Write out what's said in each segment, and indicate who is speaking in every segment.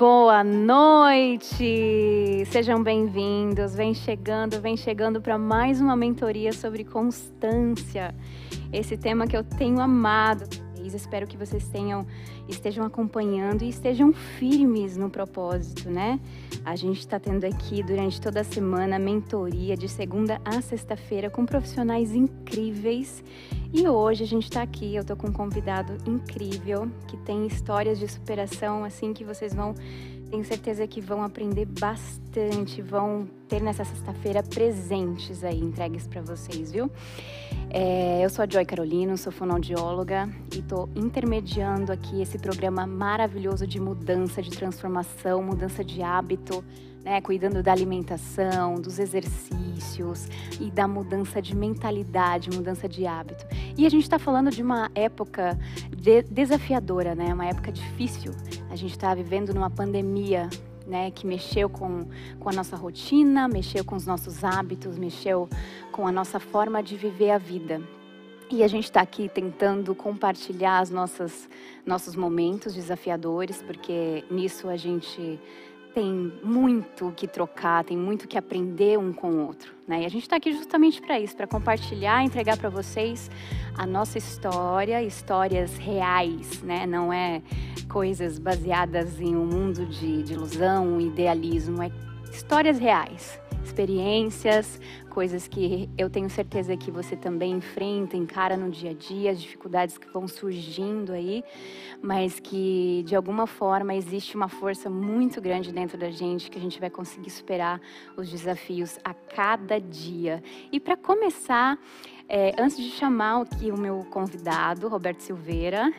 Speaker 1: Boa noite! Sejam bem-vindos. Vem chegando, vem chegando para mais uma mentoria sobre constância. Esse tema que eu tenho amado. Espero que vocês tenham, estejam acompanhando e estejam firmes no propósito, né? A gente está tendo aqui durante toda a semana mentoria de segunda a sexta-feira com profissionais incríveis. E hoje a gente está aqui, eu estou com um convidado incrível que tem histórias de superação assim que vocês vão tenho certeza que vão aprender bastante, vão ter nessa sexta-feira presentes aí entregues para vocês, viu? É, eu sou a Joy Carolino, sou fonoaudióloga e estou intermediando aqui esse programa maravilhoso de mudança, de transformação, mudança de hábito, né? Cuidando da alimentação, dos exercícios e da mudança de mentalidade, mudança de hábito. E a gente está falando de uma época de desafiadora, né? Uma época difícil. A gente está vivendo numa pandemia né, que mexeu com, com a nossa rotina, mexeu com os nossos hábitos, mexeu com a nossa forma de viver a vida. E a gente está aqui tentando compartilhar as nossas nossos momentos desafiadores, porque nisso a gente tem muito que trocar, tem muito que aprender um com o outro. Né? E a gente está aqui justamente para isso, para compartilhar, entregar para vocês a nossa história, histórias reais, né? não é coisas baseadas em um mundo de, de ilusão, idealismo, é histórias reais experiências, coisas que eu tenho certeza que você também enfrenta, encara no dia a dia, as dificuldades que vão surgindo aí, mas que de alguma forma existe uma força muito grande dentro da gente que a gente vai conseguir superar os desafios a cada dia. E para começar, é, antes de chamar aqui o meu convidado, Roberto Silveira,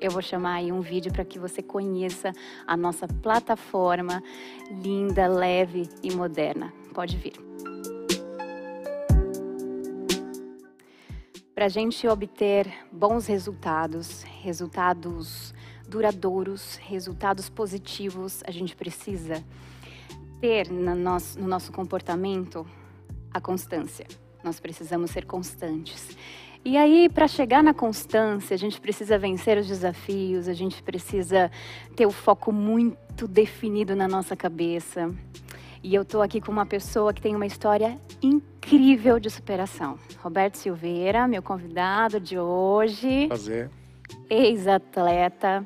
Speaker 1: eu vou chamar aí um vídeo para que você conheça a nossa plataforma linda, leve e moderna pode vir. Para a gente obter bons resultados, resultados duradouros, resultados positivos, a gente precisa ter no nosso, no nosso comportamento a constância. Nós precisamos ser constantes. E aí, para chegar na constância, a gente precisa vencer os desafios, a gente precisa ter o foco muito definido na nossa cabeça. E eu estou aqui com uma pessoa que tem uma história incrível de superação. Roberto Silveira, meu convidado de hoje.
Speaker 2: Prazer.
Speaker 1: Ex-atleta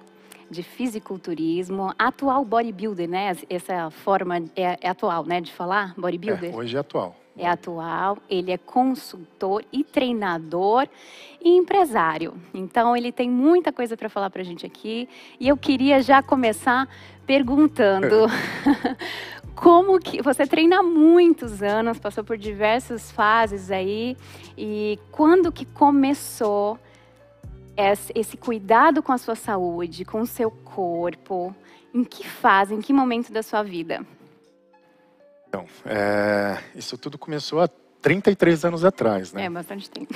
Speaker 1: de fisiculturismo, atual bodybuilder, né? Essa forma é, é atual, né, de falar bodybuilder?
Speaker 2: É, hoje é atual.
Speaker 1: É atual, ele é consultor e treinador e empresário. Então, ele tem muita coisa para falar para a gente aqui. E eu queria já começar perguntando como que você treina há muitos anos, passou por diversas fases aí e quando que começou esse, cuidado com a sua saúde, com o seu corpo? Em que fase, em que momento da sua vida?
Speaker 2: Então, é, isso tudo começou há 33 anos atrás, né?
Speaker 1: É, bastante tempo.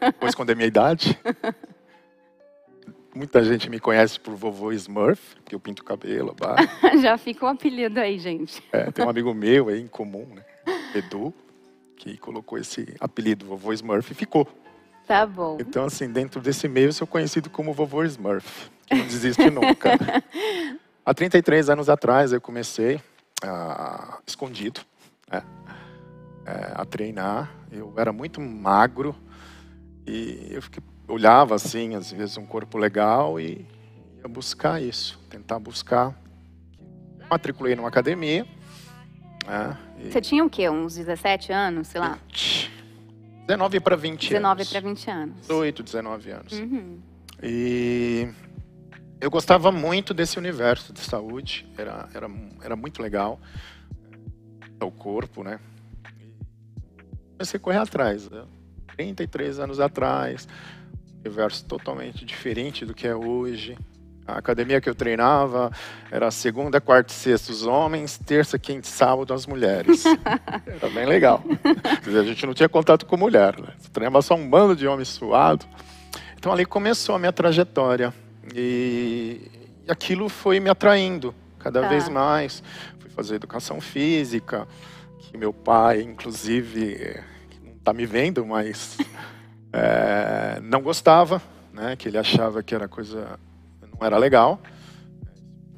Speaker 2: Depois, quando é minha idade. Muita gente me conhece por vovô Smurf, porque eu pinto o cabelo.
Speaker 1: Já fica um apelido aí, gente.
Speaker 2: É, tem um amigo meu aí em comum, né? Edu, que colocou esse apelido, vovô Smurf, e ficou.
Speaker 1: Tá bom.
Speaker 2: Então, assim, dentro desse meio, eu sou conhecido como vovô Smurf, que não desiste nunca. Há 33 anos atrás, eu comecei uh, escondido né? é, a treinar. Eu era muito magro e eu fiquei olhava assim, às vezes, um corpo legal e ia buscar isso, tentar buscar. Matriculei numa academia.
Speaker 1: Né, Você tinha o quê? Uns 17 anos, sei lá?
Speaker 2: 19 para 20
Speaker 1: 19
Speaker 2: anos.
Speaker 1: 19 para 20 anos.
Speaker 2: 18, 19 anos.
Speaker 1: Uhum.
Speaker 2: E eu gostava muito desse universo de saúde, era, era, era muito legal. O corpo, né? comecei a correr atrás. Né? 33 anos atrás, universo totalmente diferente do que é hoje. A academia que eu treinava era segunda, quarta e sexta os homens, terça, quinta e sábado as mulheres. era bem legal. a gente não tinha contato com mulher, né? treinava só um bando de homens suado. Então ali começou a minha trajetória e, e aquilo foi me atraindo cada tá. vez mais. Fui fazer educação física, que meu pai, inclusive, não está me vendo, mas é, não gostava, né, que ele achava que era coisa não era legal.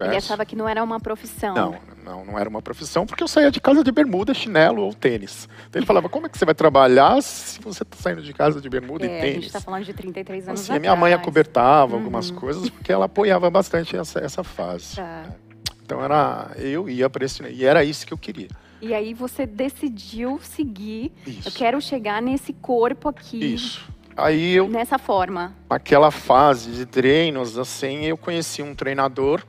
Speaker 1: Ele achava que não era uma profissão.
Speaker 2: Não, não, não era uma profissão, porque eu saía de casa de bermuda, chinelo ou tênis. Então ele falava, como é que você vai trabalhar se você está saindo de casa de bermuda
Speaker 1: é,
Speaker 2: e tênis?
Speaker 1: A gente está falando de 33 anos
Speaker 2: assim,
Speaker 1: atrás.
Speaker 2: Minha mãe acobertava uhum. algumas coisas, porque ela apoiava bastante essa, essa fase. Tá. Então era, eu ia para esse, e era isso que eu queria.
Speaker 1: E aí você decidiu seguir, isso. eu quero chegar nesse corpo aqui.
Speaker 2: Isso. Aí eu
Speaker 1: nessa forma.
Speaker 2: Aquela fase de treinos assim, eu conheci um treinador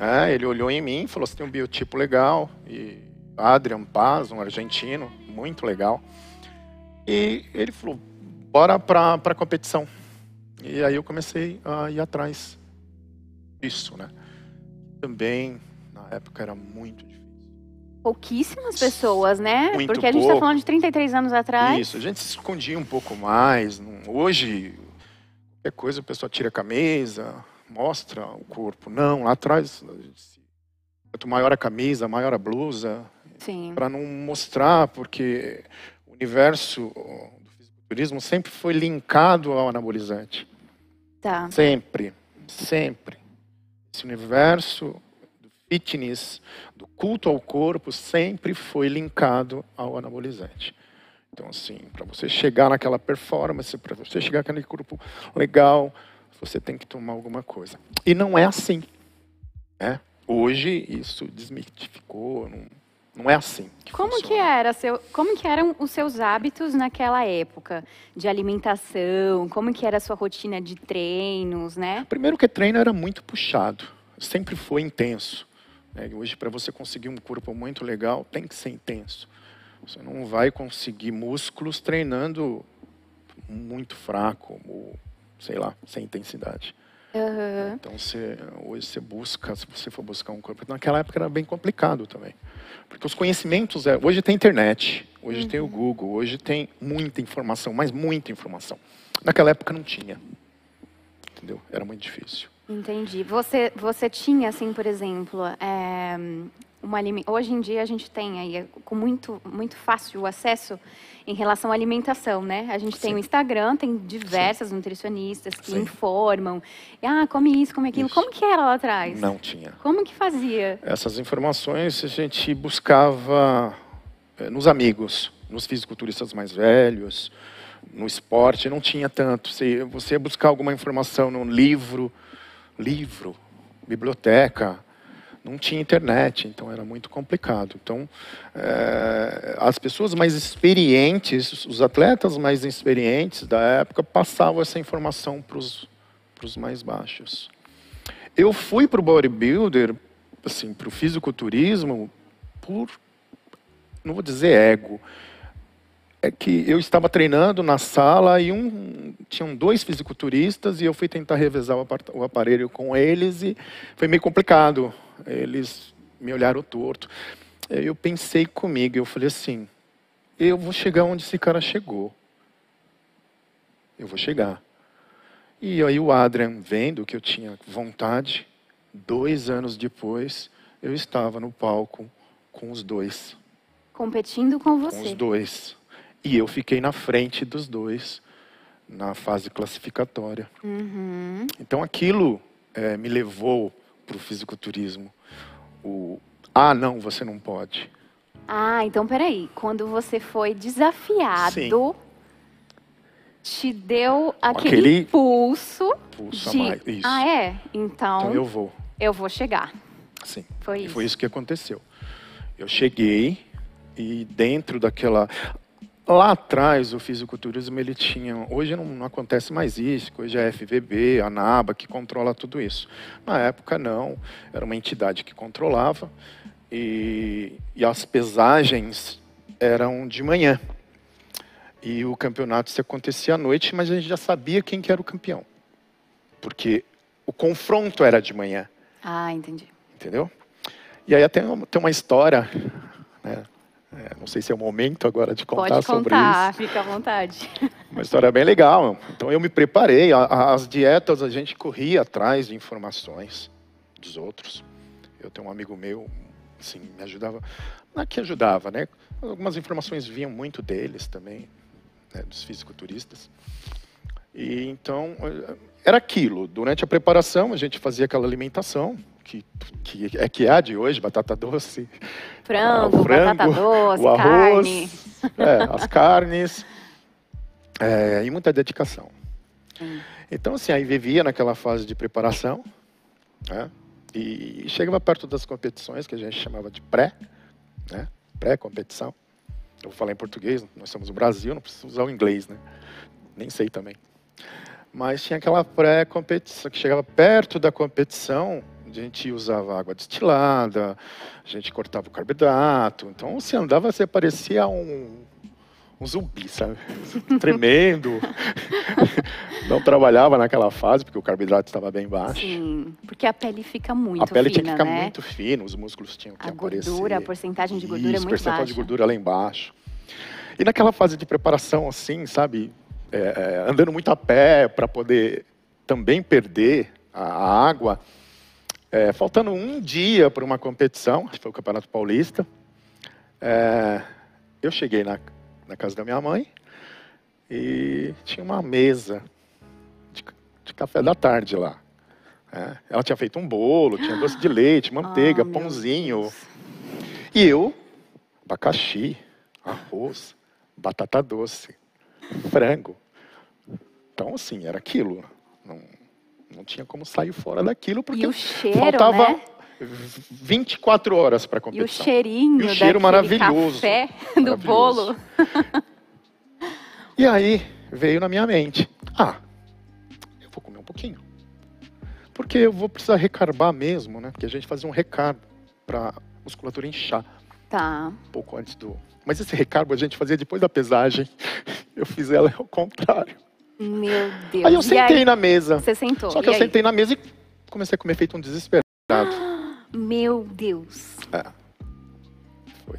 Speaker 2: é, ele olhou em mim e falou: você tem um biotipo legal. E Adrian Paz, um argentino, muito legal. E ele falou: bora para a competição. E aí eu comecei a ir atrás disso, né? Também, na época, era muito difícil.
Speaker 1: Pouquíssimas pessoas, né?
Speaker 2: Muito
Speaker 1: Porque a gente está falando de 33 anos atrás.
Speaker 2: Isso, a gente se escondia um pouco mais. Hoje, qualquer coisa, o pessoal tira a camisa, mostra o corpo. Não, lá atrás, quanto maior a camisa, maior a blusa. Para não mostrar, porque o universo do fisiculturismo sempre foi linkado ao anabolizante.
Speaker 1: Tá.
Speaker 2: Sempre, sempre. Esse universo fitness, do culto ao corpo, sempre foi linkado ao anabolizante. Então, assim, para você chegar naquela performance, para você chegar naquele corpo legal, você tem que tomar alguma coisa. E não é assim. Né? Hoje isso desmitificou, não, não é assim.
Speaker 1: Que como funciona. que era seu, como que eram os seus hábitos naquela época de alimentação? Como que era a sua rotina de treinos, né?
Speaker 2: Primeiro que treino era muito puxado, sempre foi intenso. Né? Hoje para você conseguir um corpo muito legal tem que ser intenso. Você não vai conseguir músculos treinando muito fraco ou sei lá, sem intensidade.
Speaker 1: Uhum.
Speaker 2: Então você, hoje você busca, se você for buscar um corpo, naquela época era bem complicado também, porque os conhecimentos, é, hoje tem internet, hoje uhum. tem o uhum. Google, hoje tem muita informação, mas muita informação. Naquela época não tinha, entendeu? Era muito difícil.
Speaker 1: Entendi. Você, você tinha assim, por exemplo, é, uma hoje em dia a gente tem aí com muito muito fácil acesso em relação à alimentação, né? A gente Sim. tem o Instagram, tem diversas Sim. nutricionistas que Sim. informam, ah, come isso, come aquilo. Isso. Como que era lá atrás?
Speaker 2: Não tinha.
Speaker 1: Como que fazia?
Speaker 2: Essas informações a gente buscava eh, nos amigos, nos fisiculturistas mais velhos, no esporte, não tinha tanto. Você, você ia buscar alguma informação no livro, livro, biblioteca, não tinha internet, então era muito complicado. Então, é, as pessoas mais experientes, os atletas mais experientes da época, passavam essa informação para os mais baixos. Eu fui para o bodybuilder, assim, para o fisiculturismo, por, não vou dizer ego, é que eu estava treinando na sala e um, tinham dois fisiculturistas e eu fui tentar revezar o aparelho com eles e foi meio complicado. Eles me olharam torto. Eu pensei comigo, eu falei assim, eu vou chegar onde esse cara chegou. Eu vou chegar. E aí o Adrian, vendo que eu tinha vontade, dois anos depois, eu estava no palco com os dois.
Speaker 1: Competindo com você.
Speaker 2: Com os dois. E eu fiquei na frente dos dois na fase classificatória.
Speaker 1: Uhum.
Speaker 2: Então aquilo é, me levou para o fisiculturismo. O ah, não, você não pode.
Speaker 1: Ah, então peraí. Quando você foi desafiado, Sim. te deu aquele, aquele pulso,
Speaker 2: pulso
Speaker 1: de...
Speaker 2: mais. Isso.
Speaker 1: Ah, é? Então,
Speaker 2: então eu vou.
Speaker 1: Eu vou chegar.
Speaker 2: Sim.
Speaker 1: Foi
Speaker 2: e
Speaker 1: isso.
Speaker 2: foi isso que aconteceu. Eu cheguei e dentro daquela Lá atrás, o fisiculturismo, ele tinha... Hoje não, não, acontece mais isso, hoje é a FVB, a NABA, que controla tudo isso. Na época, não. Era uma entidade que controlava e, e as pesagens eram de manhã. E o campeonato se acontecia à noite, mas a gente já sabia quem que era o campeão. Porque o confronto era de manhã.
Speaker 1: Ah, entendi.
Speaker 2: Entendeu? E aí tem uma, tem uma história... Né? É, não sei se é o momento agora de contar,
Speaker 1: Pode
Speaker 2: sobre
Speaker 1: contar,
Speaker 2: isso.
Speaker 1: fica à vontade.
Speaker 2: Uma história bem legal. Então eu me preparei. As dietas a gente corria atrás de informações dos outros. Eu tenho um amigo meu, assim, me ajudava. Não é que ajudava, né? Algumas informações vinham muito deles também, né, dos fisiculturistas. E então era aquilo. Durante a preparação a gente fazia aquela alimentação que, que é que é de hoje, batata doce,
Speaker 1: Frango,
Speaker 2: o frango,
Speaker 1: batata doce,
Speaker 2: o
Speaker 1: carne.
Speaker 2: arroz, é, as carnes é, e muita dedicação.
Speaker 1: Hum.
Speaker 2: Então assim aí vivia naquela fase de preparação, né? E chegava perto das competições que a gente chamava de pré, né? Pré-competição. Eu vou falar em português, nós somos no Brasil, não preciso usar o inglês, né? Nem sei também. Mas tinha aquela pré-competição, que chegava perto da competição, a gente usava água destilada, a gente cortava o carboidrato. Então, se andava, você parecia um, um zumbi, sabe? Tremendo. Não trabalhava naquela fase, porque o carboidrato estava bem baixo.
Speaker 1: Sim, porque a pele fica muito
Speaker 2: a pele
Speaker 1: fina,
Speaker 2: tinha que ficar
Speaker 1: né?
Speaker 2: muito fina, os músculos tinham que
Speaker 1: A
Speaker 2: aparecer.
Speaker 1: gordura, a porcentagem de gordura é
Speaker 2: Isso,
Speaker 1: muito
Speaker 2: percentual
Speaker 1: baixa.
Speaker 2: de gordura lá embaixo. E naquela fase de preparação, assim, sabe, é, é, andando muito a pé para poder também perder a, a água, é, faltando um dia para uma competição, acho que foi o Campeonato Paulista, é, eu cheguei na, na casa da minha mãe e tinha uma mesa de, de café da tarde lá. É, ela tinha feito um bolo, tinha doce de leite, manteiga,
Speaker 1: meu
Speaker 2: pãozinho. E eu, abacaxi, arroz, batata doce, frango. Então, assim, era aquilo. Não, não tinha como sair fora daquilo, porque
Speaker 1: cheiro,
Speaker 2: faltava
Speaker 1: né?
Speaker 2: 24 horas para a
Speaker 1: E o
Speaker 2: competição.
Speaker 1: cheirinho
Speaker 2: E o cheiro maravilhoso.
Speaker 1: café do
Speaker 2: Maravilhoso.
Speaker 1: bolo.
Speaker 2: E aí veio na minha mente, ah, eu vou comer um pouquinho. Porque eu vou precisar recarbar mesmo, né? Porque a gente fazia um recarbo para musculatura inchar.
Speaker 1: Tá.
Speaker 2: um pouco antes do. Mas esse recargo a gente fazia depois da pesagem. Eu fiz ela ao contrário.
Speaker 1: Meu Deus.
Speaker 2: Aí eu sentei na mesa.
Speaker 1: Você sentou.
Speaker 2: Só que
Speaker 1: e
Speaker 2: eu
Speaker 1: aí?
Speaker 2: sentei na mesa e comecei a comer feito um desesperado.
Speaker 1: Meu Deus.
Speaker 2: Foi.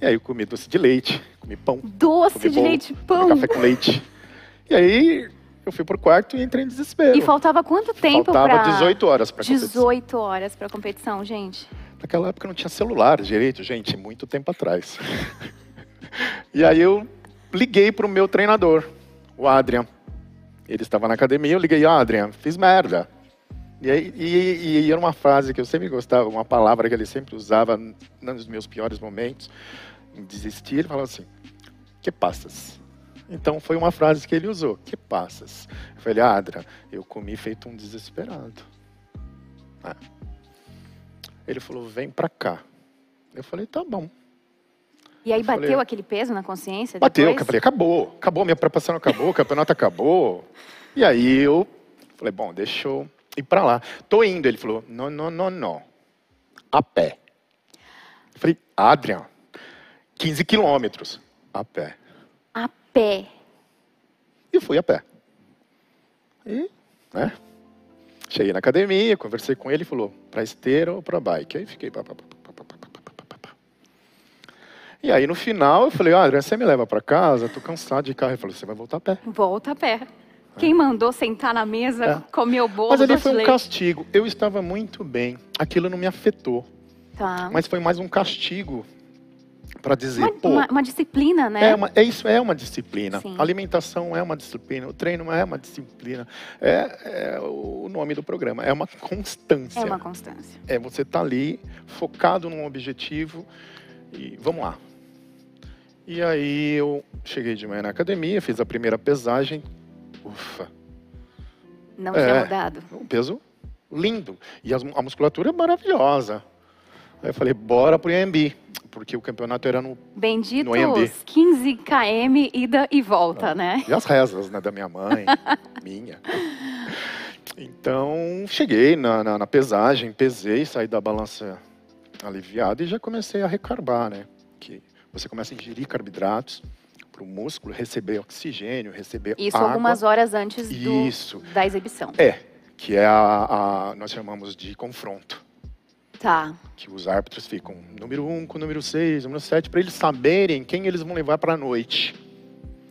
Speaker 2: E aí eu comi doce de leite, comi pão,
Speaker 1: Doce
Speaker 2: comi
Speaker 1: de
Speaker 2: bolo,
Speaker 1: leite, pão.
Speaker 2: café com leite. E aí eu fui pro quarto e entrei em desespero.
Speaker 1: E faltava quanto tempo
Speaker 2: Faltava
Speaker 1: pra...
Speaker 2: 18 horas para competição.
Speaker 1: 18 horas pra competição, gente.
Speaker 2: Naquela época não tinha celular direito, gente, muito tempo atrás. e aí eu liguei pro meu treinador, o Adrian. Ele estava na academia, eu liguei, Adrian, fiz merda. E, aí, e, e era uma frase que eu sempre gostava, uma palavra que ele sempre usava nos meus piores momentos, em desistir, ele falava assim, que passas? Então foi uma frase que ele usou, que passas? Eu falei, Adrian, eu comi feito um desesperado. Ah. Ele falou, vem pra cá. Eu falei, tá bom.
Speaker 1: E aí
Speaker 2: bateu falei,
Speaker 1: aquele peso na consciência?
Speaker 2: Bateu, eu falei, acabou, acabou, minha preparação acabou, o campeonato acabou. E aí eu falei, bom, deixa eu ir para lá. Tô indo, ele falou, não, não, não, não, a pé. Eu falei, Adrian, 15 quilômetros, a pé.
Speaker 1: A pé.
Speaker 2: E fui a pé. E, né? Cheguei na academia, conversei com ele, falou, para esteira ou para bike? Aí fiquei, pá, pá, pá. E aí no final eu falei, Adrian, você me leva pra casa? Tô cansado de carro. Ele falou, você vai voltar a pé.
Speaker 1: Volta a pé. Quem mandou sentar na mesa,
Speaker 2: É.
Speaker 1: comer o bolo,
Speaker 2: Mas ali foi um castigo. Eu estava muito bem. Aquilo não me afetou.
Speaker 1: Tá.
Speaker 2: Mas foi mais um castigo para dizer,
Speaker 1: Uma,
Speaker 2: pô,
Speaker 1: uma- uma disciplina, né?
Speaker 2: é uma, é isso é uma disciplina.
Speaker 1: Sim.
Speaker 2: A alimentação é uma disciplina. O treino é uma disciplina. É, é o nome do programa. É uma constância.
Speaker 1: É uma constância.
Speaker 2: É você estar ali focado num objetivo e vamos lá. E aí eu cheguei de manhã na academia, fiz a primeira pesagem. Ufa,
Speaker 1: Não
Speaker 2: É.
Speaker 1: tinha mudado.
Speaker 2: um peso lindo. E as- a musculatura é maravilhosa. Aí eu falei, bora pro IMB, porque o campeonato era no.
Speaker 1: Benditos
Speaker 2: No AMB.
Speaker 1: 15 km ida e volta,
Speaker 2: Ah.
Speaker 1: né?
Speaker 2: E as rezas, né, da minha mãe, minha. Então, cheguei na, na, na pesagem, pesei, saí da balança aliviado e já comecei a recarbar, né? Que você começa a ingerir carboidratos para o músculo receber oxigênio, receber
Speaker 1: Isso
Speaker 2: água.
Speaker 1: algumas horas antes do,
Speaker 2: Isso.
Speaker 1: da exibição.
Speaker 2: É, que é a, a- nós chamamos de confronto.
Speaker 1: Tá.
Speaker 2: que os árbitros ficam número 1 um com número 6, número 7, para eles saberem quem eles vão levar para a noite.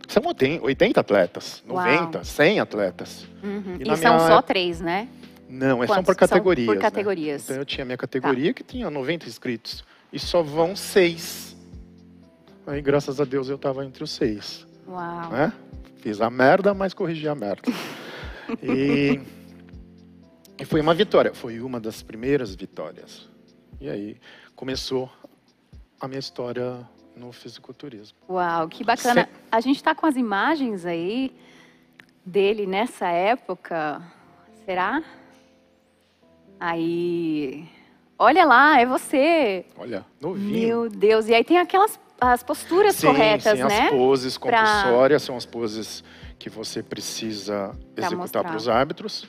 Speaker 2: São 80 80 atletas,
Speaker 1: Uau.
Speaker 2: 90, 100 atletas.
Speaker 1: Uhum.
Speaker 2: E
Speaker 1: E, são
Speaker 2: minha
Speaker 1: só
Speaker 2: época-
Speaker 1: três, né?
Speaker 2: Não, é só por
Speaker 1: São
Speaker 2: categorias.
Speaker 1: por
Speaker 2: né?
Speaker 1: categorias.
Speaker 2: Então eu tinha minha categoria que tinha 90 inscritos. E só vão seis. Aí, graças a Deus, eu estava entre os seis.
Speaker 1: Uau.
Speaker 2: Né? Fiz a merda, mas corrigi a merda. e, e foi uma vitória. Foi uma das primeiras vitórias. E aí começou a minha história no fisiculturismo.
Speaker 1: Uau, que bacana. A gente está com as imagens aí dele nessa época. Será? Aí. Olha lá, é você.
Speaker 2: Olha, novinho.
Speaker 1: Meu Deus. E aí tem aquelas as posturas
Speaker 2: sim,
Speaker 1: corretas,
Speaker 2: sim,
Speaker 1: né?
Speaker 2: As poses
Speaker 1: Pra-
Speaker 2: compulsórias são as poses que você precisa
Speaker 1: Pra
Speaker 2: executar para os árbitros.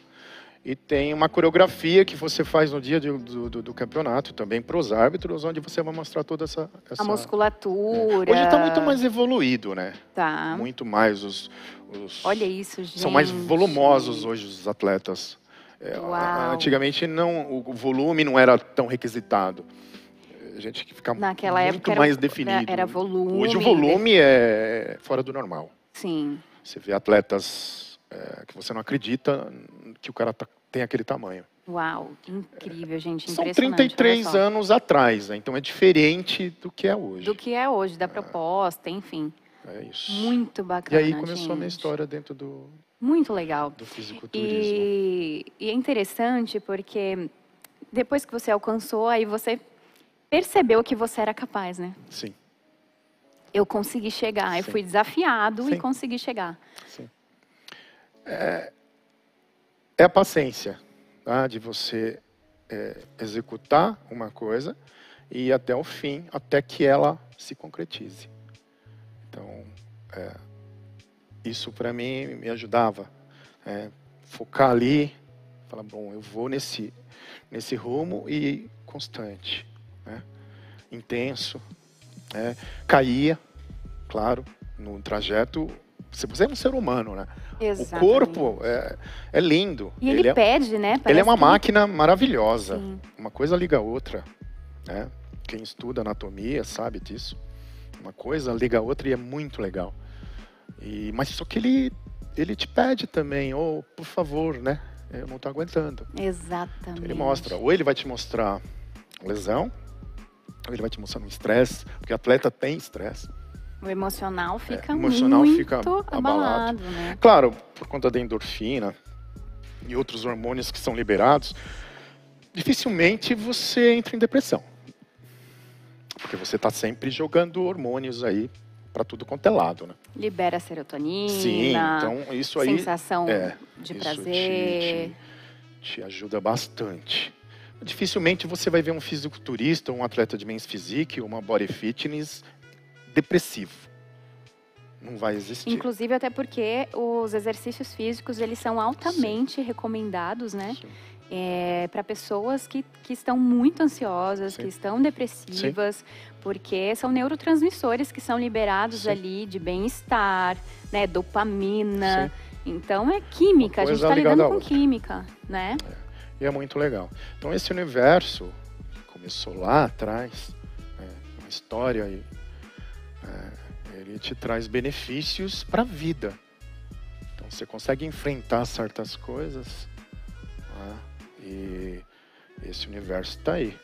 Speaker 2: E tem uma coreografia que você faz no dia do, do- do campeonato, também para os árbitros, onde você vai mostrar toda essa. essa...
Speaker 1: A musculatura.
Speaker 2: Hoje está muito mais evoluído, né?
Speaker 1: Tá.
Speaker 2: Muito mais os. os-
Speaker 1: Olha isso, gente.
Speaker 2: São mais volumosos hoje os atletas. É, antigamente não, o volume não era tão requisitado. A gente que fica
Speaker 1: Naquela
Speaker 2: muito
Speaker 1: época era,
Speaker 2: mais definido.
Speaker 1: era volume.
Speaker 2: Hoje o volume é fora do normal.
Speaker 1: Sim.
Speaker 2: Você vê atletas é, que você não acredita que o cara tá- tem aquele tamanho.
Speaker 1: Uau, incrível, gente.
Speaker 2: São
Speaker 1: impressionante,
Speaker 2: 33
Speaker 1: olha só.
Speaker 2: anos atrás, né? então é diferente do que é hoje.
Speaker 1: Do que é hoje, da proposta, enfim.
Speaker 2: É isso.
Speaker 1: Muito
Speaker 2: e
Speaker 1: bacana.
Speaker 2: aí começou a minha
Speaker 1: gente.
Speaker 2: história dentro do,
Speaker 1: Muito legal.
Speaker 2: do fisiculturismo.
Speaker 1: E, e é interessante porque depois que você alcançou, aí você percebeu que você era capaz, né?
Speaker 2: Sim,
Speaker 1: Eu consegui chegar, eu
Speaker 2: Sim.
Speaker 1: fui desafiado e
Speaker 2: Sim.
Speaker 1: consegui chegar.
Speaker 2: sim. É, é a paciência tá? de você é, executar uma coisa e ir até o fim, até que ela se concretize. Então, é, isso para mim me ajudava. é, focar ali, falar, bom, eu vou nesse, nesse rumo e constante, né? intenso. né? Caía, claro, no trajeto. Você você é um ser humano, né?
Speaker 1: Exatamente.
Speaker 2: O corpo é, é lindo.
Speaker 1: E ele,
Speaker 2: é,
Speaker 1: pede, né?
Speaker 2: ele é
Speaker 1: Parece
Speaker 2: uma
Speaker 1: que
Speaker 2: máquina maravilhosa.
Speaker 1: Sim.
Speaker 2: Uma coisa liga a outra. Né? Quem estuda anatomia sabe disso. Uma coisa liga a outra e é muito legal. E, mas só que ele, ele te pede também, ou por favor, né? Eu não estou aguentando.
Speaker 1: Exatamente.
Speaker 2: Ele mostra, ou ele vai te mostrar lesão, ou ele vai te mostrar um estresse, porque atleta tem estresse.
Speaker 1: O emocional fica
Speaker 2: É, o emocional
Speaker 1: muito
Speaker 2: fica
Speaker 1: abalado,
Speaker 2: abalado.
Speaker 1: né?
Speaker 2: Claro, por conta da endorfina e outros hormônios que são liberados, dificilmente você entra em depressão. Porque você está sempre jogando hormônios aí para tudo quanto é lado, né?
Speaker 1: Libera serotonina,
Speaker 2: Sim, então isso aí
Speaker 1: sensação
Speaker 2: é,
Speaker 1: de prazer.
Speaker 2: Te, te, te ajuda bastante. Dificilmente você vai ver um fisiculturista, um atleta de men's physique, uma body fitness depressivo. Não vai existir.
Speaker 1: Inclusive até porque os exercícios físicos eles são altamente recomendados, né?
Speaker 2: Sim.
Speaker 1: para pessoas que, que estão muito ansiosas,
Speaker 2: Sim.
Speaker 1: que estão depressivas, porque são neurotransmissores que são liberados
Speaker 2: Sim.
Speaker 1: ali de bem-estar, né? Dopamina. Então é química, a gente está lidando com
Speaker 2: outra.
Speaker 1: química, né?
Speaker 2: E é muito legal. Então esse universo que começou lá atrás, né, uma história aí, é, ele te traz benefícios para a vida. Então você consegue enfrentar certas coisas né, e esse universo está aí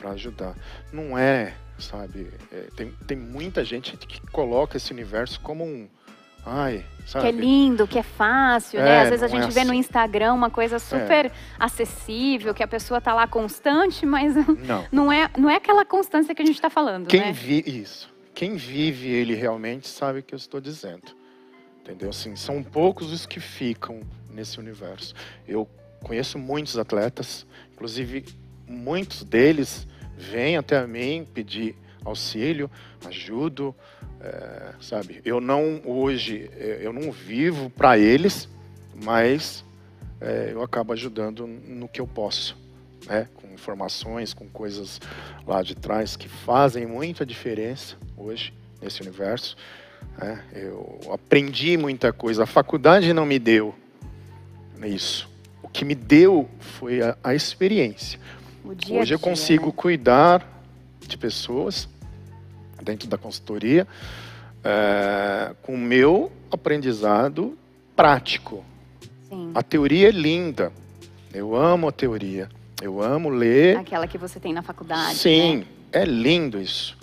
Speaker 2: para ajudar. Não é, sabe? é, tem, tem muita gente que coloca esse universo como um, ai, sabe?
Speaker 1: Que é lindo, que é fácil, né?
Speaker 2: É,
Speaker 1: Às vezes a
Speaker 2: não é
Speaker 1: gente vê no
Speaker 2: assim.
Speaker 1: Instagram uma coisa super acessível, que a pessoa tá lá constante, mas
Speaker 2: Não.
Speaker 1: não é, não é aquela constância que a gente está falando,
Speaker 2: Quem
Speaker 1: né?
Speaker 2: vi isso, quem vive ele realmente sabe o que eu estou dizendo. Entendeu? Assim, são poucos os que ficam nesse universo. Eu conheço muitos atletas, inclusive muitos deles vêm até mim pedir auxílio, ajudo, é, sabe? Eu não hoje é, eu não vivo para eles, mas é, eu acabo ajudando no que eu posso, né? Com informações, com coisas lá de trás que fazem muita diferença hoje nesse universo. né? Eu aprendi muita coisa. A faculdade não me deu isso. O que me deu foi a, a experiência. Hoje eu consigo
Speaker 1: né?
Speaker 2: cuidar de pessoas dentro da consultoria é, com o meu aprendizado prático.
Speaker 1: Sim.
Speaker 2: A teoria é linda. Eu amo a teoria. Eu amo ler.
Speaker 1: Aquela que você tem na faculdade.
Speaker 2: Sim,
Speaker 1: né?
Speaker 2: é lindo isso.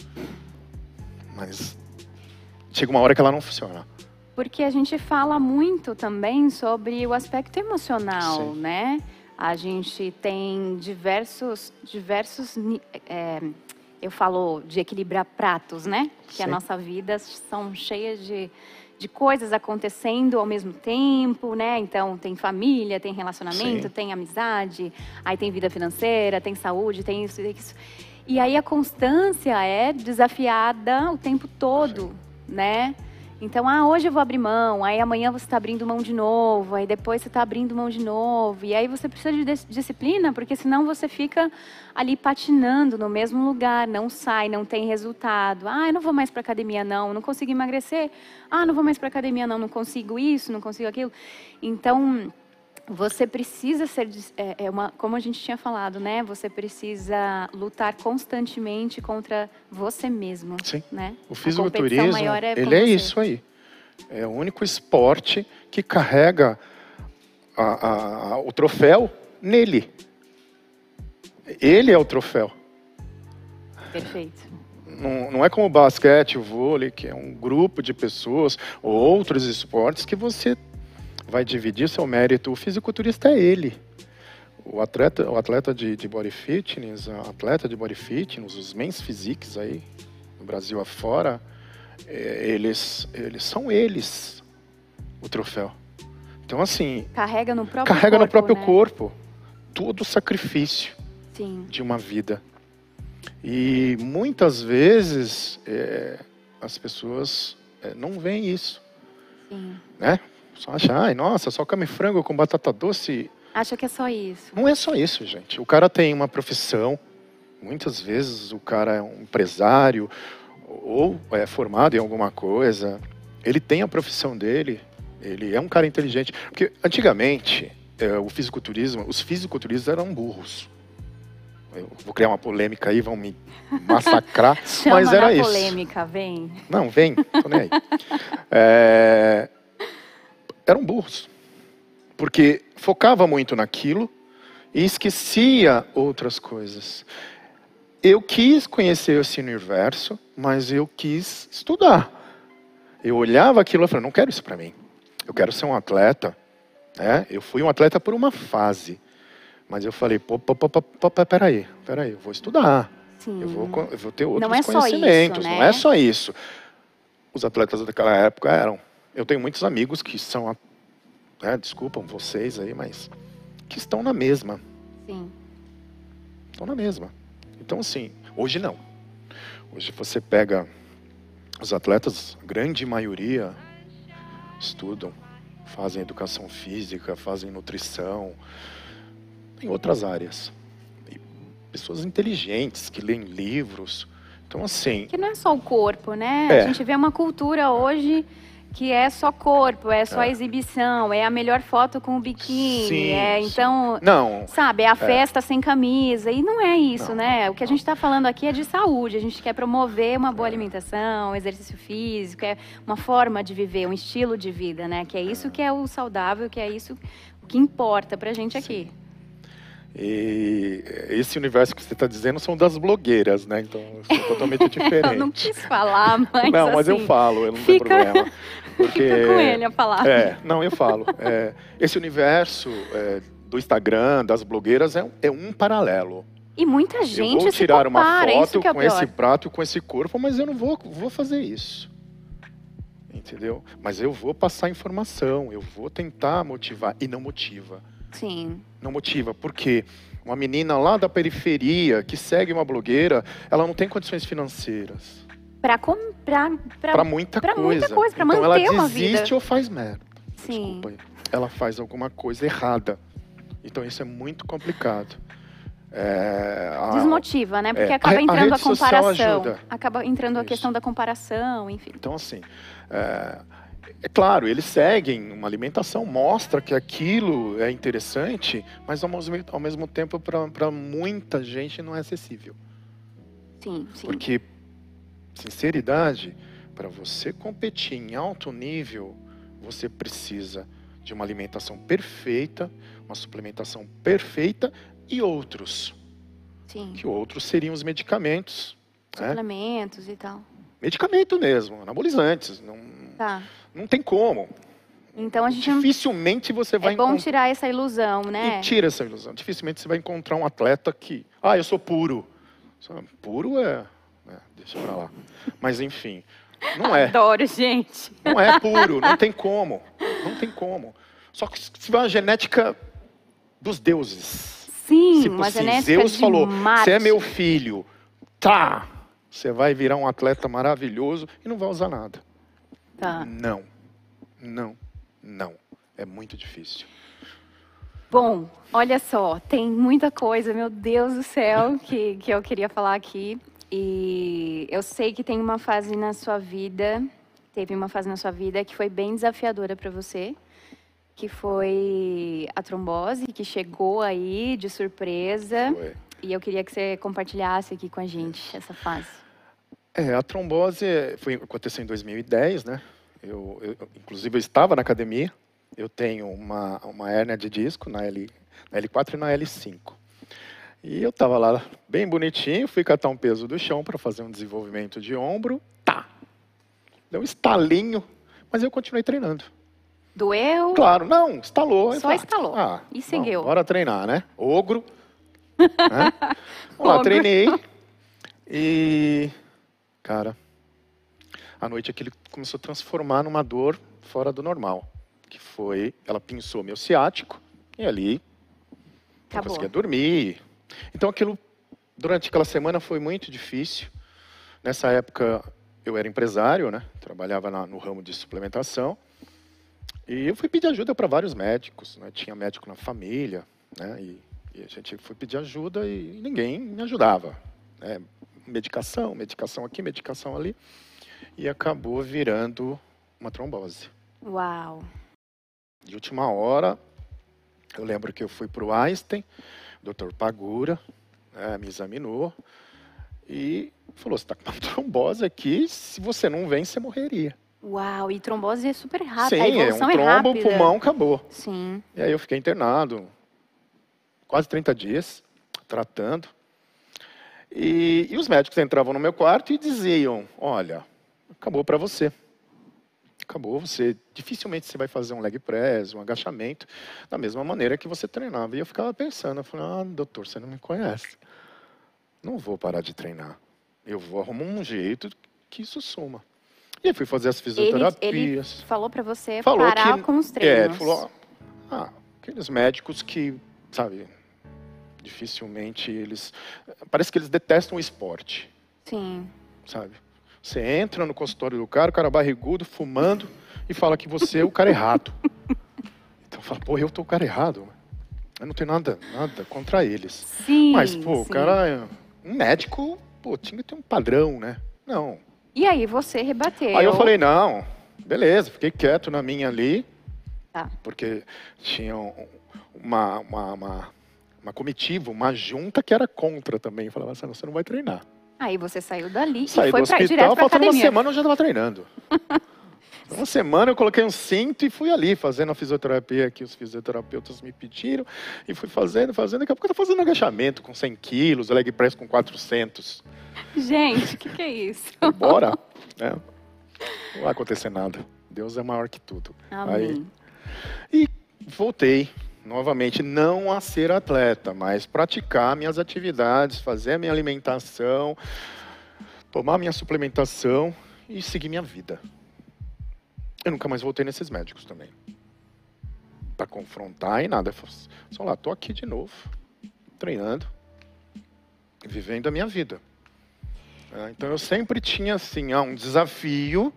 Speaker 2: Mas chega uma hora que ela não funciona.
Speaker 1: Porque a gente fala muito também sobre o aspecto emocional,
Speaker 2: Sim.
Speaker 1: né? A gente tem diversos, diversos, é, eu falo de equilibrar pratos, né? Que a
Speaker 2: Sim.
Speaker 1: nossa vida são cheias de, de coisas acontecendo ao mesmo tempo, né? Então tem família, tem relacionamento,
Speaker 2: Sim.
Speaker 1: tem amizade, aí tem vida financeira, tem saúde, tem isso, tem isso. E aí a constância é desafiada o tempo todo, né? Então, ah, hoje eu vou abrir mão, aí amanhã você está abrindo mão de novo, aí depois você está abrindo mão de novo. E aí você precisa de dis- disciplina, porque senão você fica ali patinando no mesmo lugar, não sai, não tem resultado. Ah, eu não vou mais para academia, não, não consigo emagrecer. Ah, não vou mais para academia, não, não consigo isso, não consigo aquilo. Então, você precisa ser, é, é uma, como a gente tinha falado, né? Você precisa lutar constantemente contra você mesmo,
Speaker 2: Sim.
Speaker 1: né?
Speaker 2: O fisiculturismo,
Speaker 1: é
Speaker 2: ele é
Speaker 1: você.
Speaker 2: isso aí. É o único esporte que carrega a- a- a- o troféu nele. Ele é o troféu.
Speaker 1: Perfeito.
Speaker 2: Não, não é como o basquete, o vôlei, que é um grupo de pessoas, ou outros esportes que você vai dividir seu mérito. O fisiculturista é ele. O atleta, o atleta de, de body fitness, a atleta de body fitness, os men's physiques aí, no Brasil afora, é, eles, eles são eles o troféu. Então, assim,
Speaker 1: Carrega no próprio
Speaker 2: carrega
Speaker 1: corpo,
Speaker 2: no próprio
Speaker 1: né?
Speaker 2: corpo todo o sacrifício
Speaker 1: Sim,
Speaker 2: de uma vida. E muitas vezes é, as pessoas é, não veem isso,
Speaker 1: sim.
Speaker 2: né? Só acham, ai, nossa, só come frango com batata doce.
Speaker 1: Acha que é só isso.
Speaker 2: Não é só isso, gente. O cara tem uma profissão, muitas vezes o cara é um empresário ou é formado em alguma coisa. Ele tem a profissão dele, ele é um cara inteligente. Porque antigamente, é, o fisiculturismo, os fisiculturistas eram burros. Eu vou criar uma polêmica aí, vão me massacrar. Mas era isso.
Speaker 1: polêmica, vem.
Speaker 2: Não, vem, tô nem aí. É, Eram burros. Porque focava muito naquilo e esquecia outras coisas. Eu quis conhecer esse universo, mas eu quis estudar. Eu olhava aquilo e falei, não quero isso para mim. Eu quero ser um atleta. né? Eu fui um atleta por uma fase. Mas eu falei, pô, pô, pô, pô, pô, peraí, peraí, eu vou estudar.
Speaker 1: Sim.
Speaker 2: Eu vou, eu vou ter outros
Speaker 1: Não é só isso,
Speaker 2: conhecimentos. Não
Speaker 1: né?
Speaker 2: é só isso. Os atletas daquela época eram. Eu tenho muitos amigos que são, a- né, desculpam vocês aí, mas que estão na mesma.
Speaker 1: Sim.
Speaker 2: Estão na mesma. Então, assim, hoje não. Hoje você pega os atletas, grande maioria estudam, fazem educação física, fazem nutrição, em outras áreas. E pessoas inteligentes que leem livros. Então, assim,
Speaker 1: Que não é só o corpo, né?
Speaker 2: É.
Speaker 1: A gente vê uma cultura hoje que é só corpo, é só
Speaker 2: É.
Speaker 1: exibição, é a melhor foto com o biquíni,
Speaker 2: Sim,
Speaker 1: é então,
Speaker 2: não,
Speaker 1: sabe, é a festa sem camisa e não é isso,
Speaker 2: Não,
Speaker 1: né? O que a gente está falando aqui é de saúde. A gente quer promover uma
Speaker 2: É.
Speaker 1: boa alimentação, exercício físico, é uma forma de viver, um estilo de vida, né? Que é isso que é o saudável, que é isso que importa pra gente aqui.
Speaker 2: E esse universo que você está dizendo são das blogueiras, né? Então, são totalmente diferentes.
Speaker 1: Eu não quis falar, mas
Speaker 2: não, mas eu
Speaker 1: assim,
Speaker 2: falo, eu não
Speaker 1: fica-
Speaker 2: tenho problema. Porque,
Speaker 1: fica com ele a palavra.
Speaker 2: É, não, eu falo. É, esse universo é, do Instagram, das blogueiras, é, um- é um paralelo.
Speaker 1: E muita
Speaker 2: eu
Speaker 1: gente
Speaker 2: vou
Speaker 1: se
Speaker 2: tirar uma
Speaker 1: compara, isso
Speaker 2: foto
Speaker 1: que é
Speaker 2: com esse prato, com esse corpo, mas eu não vou, vou fazer isso. Entendeu? Mas eu vou passar informação, eu vou tentar motivar. E não motiva.
Speaker 1: Sim.
Speaker 2: Não motiva, porque uma menina lá da periferia que segue uma blogueira, ela não tem condições financeiras
Speaker 1: Pra comprar. Pra...
Speaker 2: para muita
Speaker 1: pra
Speaker 2: coisa.
Speaker 1: muita coisa, pra
Speaker 2: então
Speaker 1: manter
Speaker 2: ela desiste ou faz merda.
Speaker 1: Sim.
Speaker 2: Desculpa. Ela faz alguma coisa errada. Então isso é muito complicado. É, a-
Speaker 1: Desmotiva, né? Porque
Speaker 2: é,
Speaker 1: acaba
Speaker 2: a- a
Speaker 1: entrando a,
Speaker 2: social
Speaker 1: comparação.
Speaker 2: ajuda.
Speaker 1: Acaba entrando a
Speaker 2: Isso.
Speaker 1: questão da comparação, enfim.
Speaker 2: Então, assim, é, é claro, eles seguem uma alimentação, mostra que aquilo é interessante, mas ao mesmo, ao mesmo tempo, para muita gente, não é acessível.
Speaker 1: Sim, sim.
Speaker 2: Porque, sinceridade, para você competir em alto nível, você precisa de uma alimentação perfeita, uma suplementação perfeita e outros.
Speaker 1: Sim.
Speaker 2: Que outros seriam os medicamentos. né?
Speaker 1: Suplementos e tal.
Speaker 2: medicamento mesmo, anabolizantes. Não,
Speaker 1: Tá.
Speaker 2: não tem como.
Speaker 1: Então a gente.
Speaker 2: Dificilmente você vai
Speaker 1: É bom tirar essa ilusão, né?
Speaker 2: E tira essa ilusão. Dificilmente você vai encontrar um atleta que. Ah, eu sou puro. Puro é. É, deixa pra lá. Mas enfim. Não é.
Speaker 1: Adoro, gente.
Speaker 2: Não é puro. Não tem como. Não tem como. Só que se tiver uma genética dos deuses.
Speaker 1: Sim,
Speaker 2: Tipo
Speaker 1: uma
Speaker 2: assim,
Speaker 1: genética
Speaker 2: Zeus falou. Você é meu filho. Tá. Você vai virar um atleta maravilhoso e não vai usar nada.
Speaker 1: Tá.
Speaker 2: Não. Não. Não. É muito difícil.
Speaker 1: Bom, olha só, tem muita coisa, meu Deus do céu, que, que eu queria falar aqui. E eu sei que tem uma fase na sua vida, teve uma fase na sua vida que foi bem desafiadora para você, que foi a trombose, que chegou aí de surpresa.
Speaker 2: Foi.
Speaker 1: E eu queria que você compartilhasse aqui com a gente essa fase.
Speaker 2: É, a trombose foi, aconteceu em 2010, né? Eu, eu- inclusive, eu estava na academia. Eu tenho uma, uma hérnia de disco na, L, na L4 e na L5. E eu estava lá bem bonitinho, fui catar um peso do chão para fazer um desenvolvimento de ombro. Tá! Deu um estalinho, mas eu continuei treinando.
Speaker 1: Doeu?
Speaker 2: Claro, não, estalou.
Speaker 1: Só
Speaker 2: falei,
Speaker 1: estalou.
Speaker 2: Ah,
Speaker 1: E seguiu.
Speaker 2: bora treinar, né? Ogro. né? Vamos lá, treinei. E, cara, à noite aquilo começou a transformar numa dor fora do normal. Que foi, ela pinçou meu ciático e ali não
Speaker 1: Acabou.
Speaker 2: conseguia dormir. Então aquilo, durante aquela semana foi muito difícil. Nessa época eu era empresário, né? Trabalhava na- no ramo de suplementação. E eu fui pedir ajuda para vários médicos, né? Tinha médico na família, né? E, e a gente foi pedir ajuda e ninguém me ajudava. né? Medicação, medicação aqui, medicação ali. E acabou virando uma trombose.
Speaker 1: Uau.
Speaker 2: De última hora, eu lembro que eu fui para o Einstein, Dr. Pagura, né, me examinou e falou: você está com uma trombose aqui, se você não vem, você morreria.
Speaker 1: Uau, e trombose é super rápida.
Speaker 2: Sim, é um
Speaker 1: é,
Speaker 2: trombo,
Speaker 1: rápida.
Speaker 2: pulmão, acabou.
Speaker 1: Sim.
Speaker 2: E aí eu fiquei internado quase 30 dias, tratando. E, e os médicos entravam no meu quarto e diziam: Olha, acabou para você. Acabou, você dificilmente você vai fazer um leg press, um agachamento, da mesma maneira que você treinava. E eu ficava pensando, eu falei, ah, doutor, você não me conhece. Não vou parar de treinar. Eu vou arrumar um jeito que isso suma. E aí fui fazer as
Speaker 1: Ele,
Speaker 2: fisioterapias.
Speaker 1: ele falou pra você
Speaker 2: Falou
Speaker 1: parar
Speaker 2: que-
Speaker 1: com os
Speaker 2: É,
Speaker 1: treinos.
Speaker 2: ele falou, ah, aqueles médicos que, sabe, dificilmente eles. Parece que eles detestam o esporte,
Speaker 1: Sim.
Speaker 2: sabe? Você entra no consultório do cara, o cara barrigudo, fumando, e fala que você é o cara errado. Então fala, pô, eu tô o cara errado. Eu não tenho nada, nada contra eles.
Speaker 1: Sim.
Speaker 2: Mas, pô, o
Speaker 1: sim.
Speaker 2: cara é um médico, pô, tinha que ter um padrão, né? Não.
Speaker 1: E aí você rebateu.
Speaker 2: Aí eu falei, não, beleza, fiquei quieto na minha ali,
Speaker 1: Tá.
Speaker 2: porque tinha um- uma, uma, uma, uma comitiva, uma junta que era contra também. Eu falava assim, você não vai treinar.
Speaker 1: Aí você saiu dali
Speaker 2: Saí
Speaker 1: e foi
Speaker 2: do
Speaker 1: pra,
Speaker 2: hospital,
Speaker 1: direto pra
Speaker 2: faltando uma
Speaker 1: academia.
Speaker 2: semana eu já estava treinando. uma semana eu coloquei um cinto e fui ali fazendo a fisioterapia que os fisioterapeutas me pediram. E fui fazendo, fazendo. Daqui a pouco eu tô fazendo agachamento com 100 quilos, leg press com 400.
Speaker 1: Gente, o que, que é isso?
Speaker 2: Bora, né? Não vai acontecer nada. Deus é maior que tudo.
Speaker 1: Amém.
Speaker 2: E voltei novamente, não a ser atleta, mas praticar minhas atividades, fazer a minha alimentação, tomar minha suplementação e seguir minha vida. Eu nunca mais voltei nesses médicos também. Para confrontar e nada. Falei, Só lá, tô aqui de novo, treinando, vivendo a minha vida. Ah, Então eu sempre tinha assim, ah, um desafio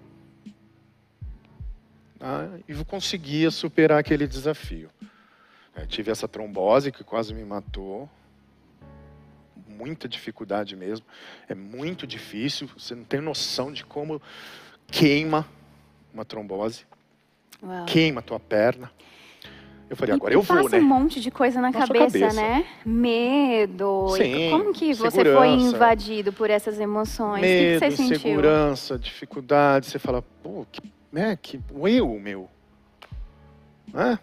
Speaker 2: ah, e conseguia superar aquele desafio. Eu tive essa trombose que quase me matou, muita dificuldade mesmo. É muito difícil, você não tem noção de como queima uma trombose,
Speaker 1: Uau.
Speaker 2: queima a tua perna. Eu falei,
Speaker 1: E
Speaker 2: agora eu vou,
Speaker 1: passa
Speaker 2: né?
Speaker 1: um monte de coisa na
Speaker 2: Na
Speaker 1: cabeça,
Speaker 2: cabeça.
Speaker 1: né? Medo.
Speaker 2: Sim,
Speaker 1: como que você foi invadido por essas emoções?
Speaker 2: Medo,
Speaker 1: o que, que você sentiu?
Speaker 2: segurança, dificuldade. Você fala, pô, que, né, que eu, meu. Né?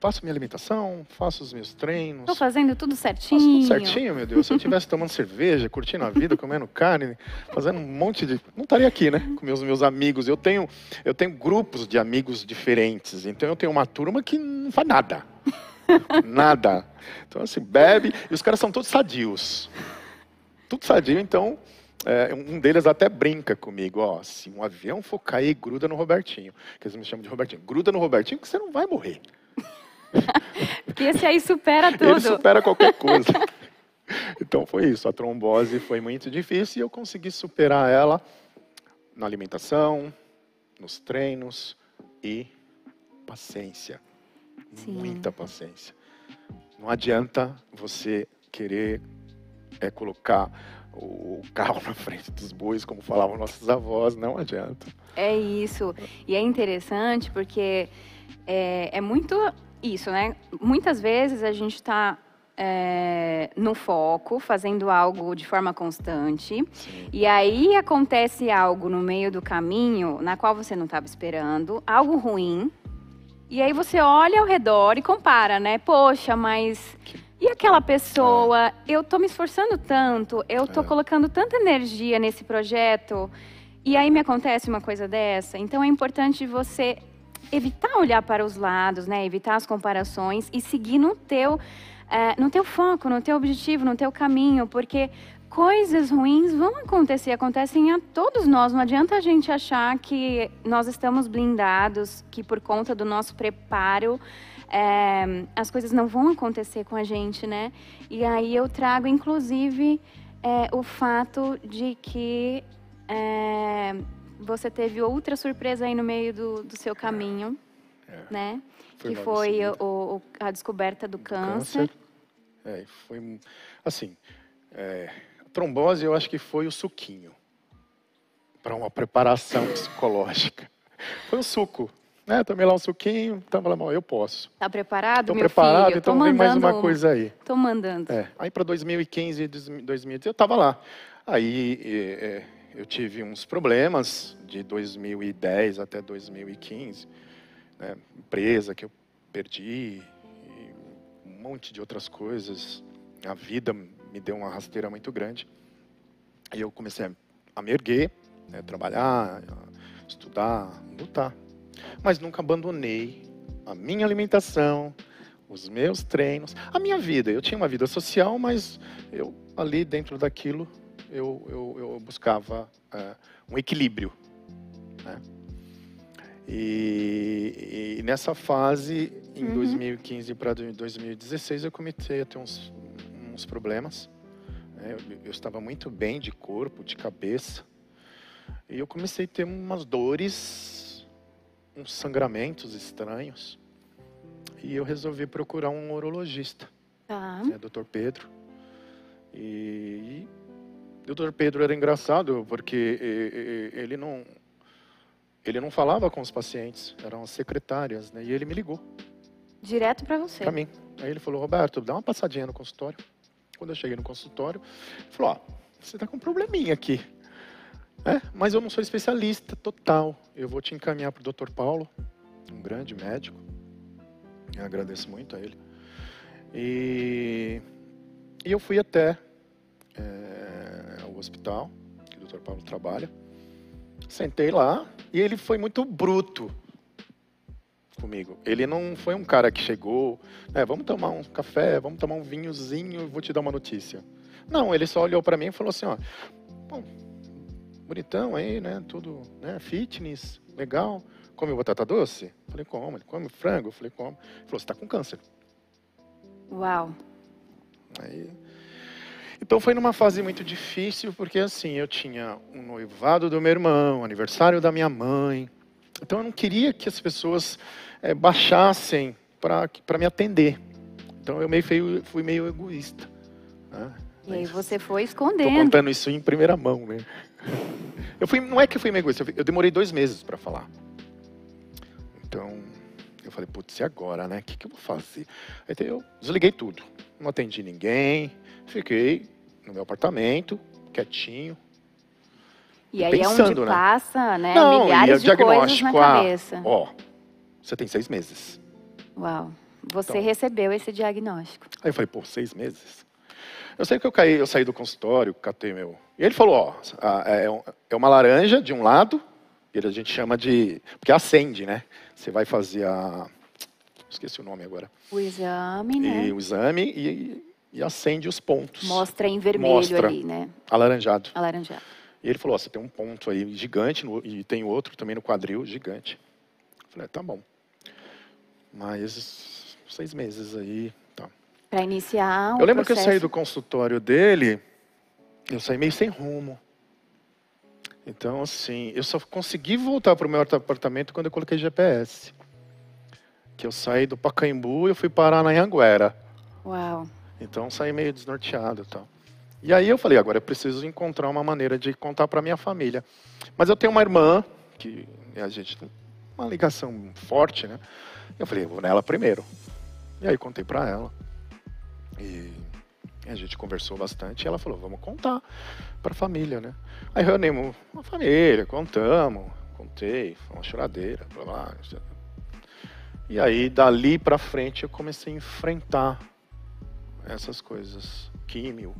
Speaker 2: Faço minha alimentação, faço os meus treinos.
Speaker 1: Tô fazendo tudo certinho.
Speaker 2: Faço tudo certinho, meu Deus. Se eu estivesse tomando cerveja, curtindo a vida, comendo carne, fazendo um monte de. Não estaria aqui, né? Com meus, meus amigos. Eu tenho, eu tenho grupos de amigos diferentes. Então eu tenho uma turma que não faz nada. nada. Então, assim, bebe. E os caras são todos sadios. Tudo sadio, então. É, um deles até brinca comigo, ó, se um avião for cair, gruda no Robertinho, que eles me chamam de Robertinho, gruda no Robertinho que você não vai morrer.
Speaker 1: Porque esse aí supera tudo.
Speaker 2: Ele supera qualquer coisa. Então foi isso. A trombose foi muito difícil e eu consegui superar ela na alimentação, nos treinos e paciência. Sim. Muita paciência. Não adianta você querer é, colocar o carro na frente dos bois, como falavam nossos avós, não adianta.
Speaker 1: É isso. E é interessante porque é, é muito isso, né? Muitas vezes a gente está é, no foco, fazendo algo de forma constante, Sim. e aí acontece algo no meio do caminho na qual você não estava esperando, algo ruim, e aí você olha ao redor e compara, né? Poxa, mas e aquela pessoa? É. Eu tô me esforçando tanto, eu tô é. colocando tanta energia nesse projeto, e aí me acontece uma coisa dessa. Então é importante você evitar olhar para os lados, né? Evitar as comparações e seguir no teu, é, no teu foco, no teu objetivo, no teu caminho, porque coisas ruins vão acontecer, acontecem a todos nós. Não adianta a gente achar que nós estamos blindados, que por conta do nosso preparo é, as coisas não vão acontecer com a gente, né? E aí eu trago, inclusive, é, o fato de que é, você teve outra surpresa aí no meio do, do seu caminho, é. né? Foi que foi o, o, a descoberta do, do câncer. câncer.
Speaker 2: É, foi assim, é, a trombose eu acho que foi o suquinho para uma preparação psicológica. Foi um suco, né? Tomei lá um suquinho, tava lá, eu posso.
Speaker 1: Tá preparado,
Speaker 2: Tô
Speaker 1: meu
Speaker 2: preparado,
Speaker 1: filho?
Speaker 2: então vem mais uma coisa aí.
Speaker 1: Tô mandando.
Speaker 2: É, aí para 2015, 2016, eu tava lá. Aí é, eu tive uns problemas de 2010 até 2015, né? empresa que eu perdi, um monte de outras coisas. A vida me deu uma rasteira muito grande. E eu comecei a me erguer, né? trabalhar, estudar, lutar. Mas nunca abandonei a minha alimentação, os meus treinos, a minha vida. Eu tinha uma vida social, mas eu ali dentro daquilo eu, eu, eu buscava uh, um equilíbrio. Né? E, e, nessa fase, em uhum. 2015 para 2016, eu comecei a ter uns, uns problemas. Né? Eu, eu, estava muito bem de corpo, de cabeça. E eu comecei a ter umas dores, uns sangramentos estranhos. E eu resolvi procurar um urologista,
Speaker 1: tá.
Speaker 2: né, Dr. Pedro. E, o doutor Pedro era engraçado porque ele não ele não falava com os pacientes, eram as secretárias, né? E ele me ligou.
Speaker 1: Direto para você.
Speaker 2: Para mim. Aí ele falou: "Roberto, dá uma passadinha no consultório". Quando eu cheguei no consultório, ele falou: "Ó, você tá com um probleminha aqui. É, mas eu não sou especialista total. Eu vou te encaminhar para o Dr. Paulo, um grande médico. Eu agradeço muito a ele. E, e eu fui até é, hospital, que o Dr. Paulo trabalha. Sentei lá e ele foi muito bruto comigo. Ele não foi um cara que chegou, é, vamos tomar um café, vamos tomar um vinhozinho, vou te dar uma notícia. Não, ele só olhou para mim e falou assim, ó, bom, bonitão aí, né, tudo, né, fitness, legal. Come batata doce? Falei, como. Ele come frango? Falei, como. Ele falou, você está com câncer.
Speaker 1: Uau.
Speaker 2: Aí, então foi numa fase muito difícil, porque assim, eu tinha um noivado do meu irmão, aniversário da minha mãe. Então eu não queria que as pessoas é, baixassem para me atender. Então eu meio fui, fui meio egoísta. Né?
Speaker 1: E aí você foi escondendo.
Speaker 2: Estou contando isso em primeira mão, né? Eu fui, não é que eu fui meio egoísta, eu demorei dois meses para falar. Então eu falei, putz, e agora, né? O que, que eu vou fazer? Aí eu desliguei tudo. Não atendi ninguém, Fiquei no meu apartamento, quietinho.
Speaker 1: E aí pensando, é onde né? passa, né? Não, Milhares de coisas na cabeça.
Speaker 2: ó, você tem seis meses.
Speaker 1: Uau. você
Speaker 2: Então.
Speaker 1: recebeu esse diagnóstico.
Speaker 2: Aí eu falei, pô, seis meses? Eu sei que eu caí, eu saí do consultório, catei meu. E ele falou, ó, é, um- é uma laranja de um lado, e a gente chama de. Porque acende, né? Você vai fazer a. Esqueci o nome agora.
Speaker 1: O exame, né?
Speaker 2: E o exame e, e acende os pontos.
Speaker 1: Mostra em vermelho
Speaker 2: Mostra.
Speaker 1: ali, né?
Speaker 2: Alaranjado.
Speaker 1: Alaranjado.
Speaker 2: E ele falou, ó, você tem um ponto aí gigante no- e tem outro também no quadril gigante. Eu falei, tá bom. Mas seis meses aí, tá.
Speaker 1: Para iniciar o
Speaker 2: Eu lembro que eu
Speaker 1: processo.
Speaker 2: saí do consultório dele, eu saí meio sem rumo. Então, assim, eu só consegui voltar para o meu apartamento quando eu coloquei GPS. Que eu saí do Pacaembu e eu fui parar na Anhanguera.
Speaker 1: Uau.
Speaker 2: Então, saí meio desnorteado e tal. E aí eu falei, agora eu preciso encontrar uma maneira de contar para minha família. Mas eu tenho uma irmã, que a gente tem uma ligação forte, né? Eu falei, vou nela primeiro. E aí contei para ela. E a gente conversou bastante e ela falou, vamos contar para a família, né? Aí reunimos uma família, contamos, contei, foi uma choradeira, blá blá. E aí dali para frente eu comecei a enfrentar essas coisas, químio,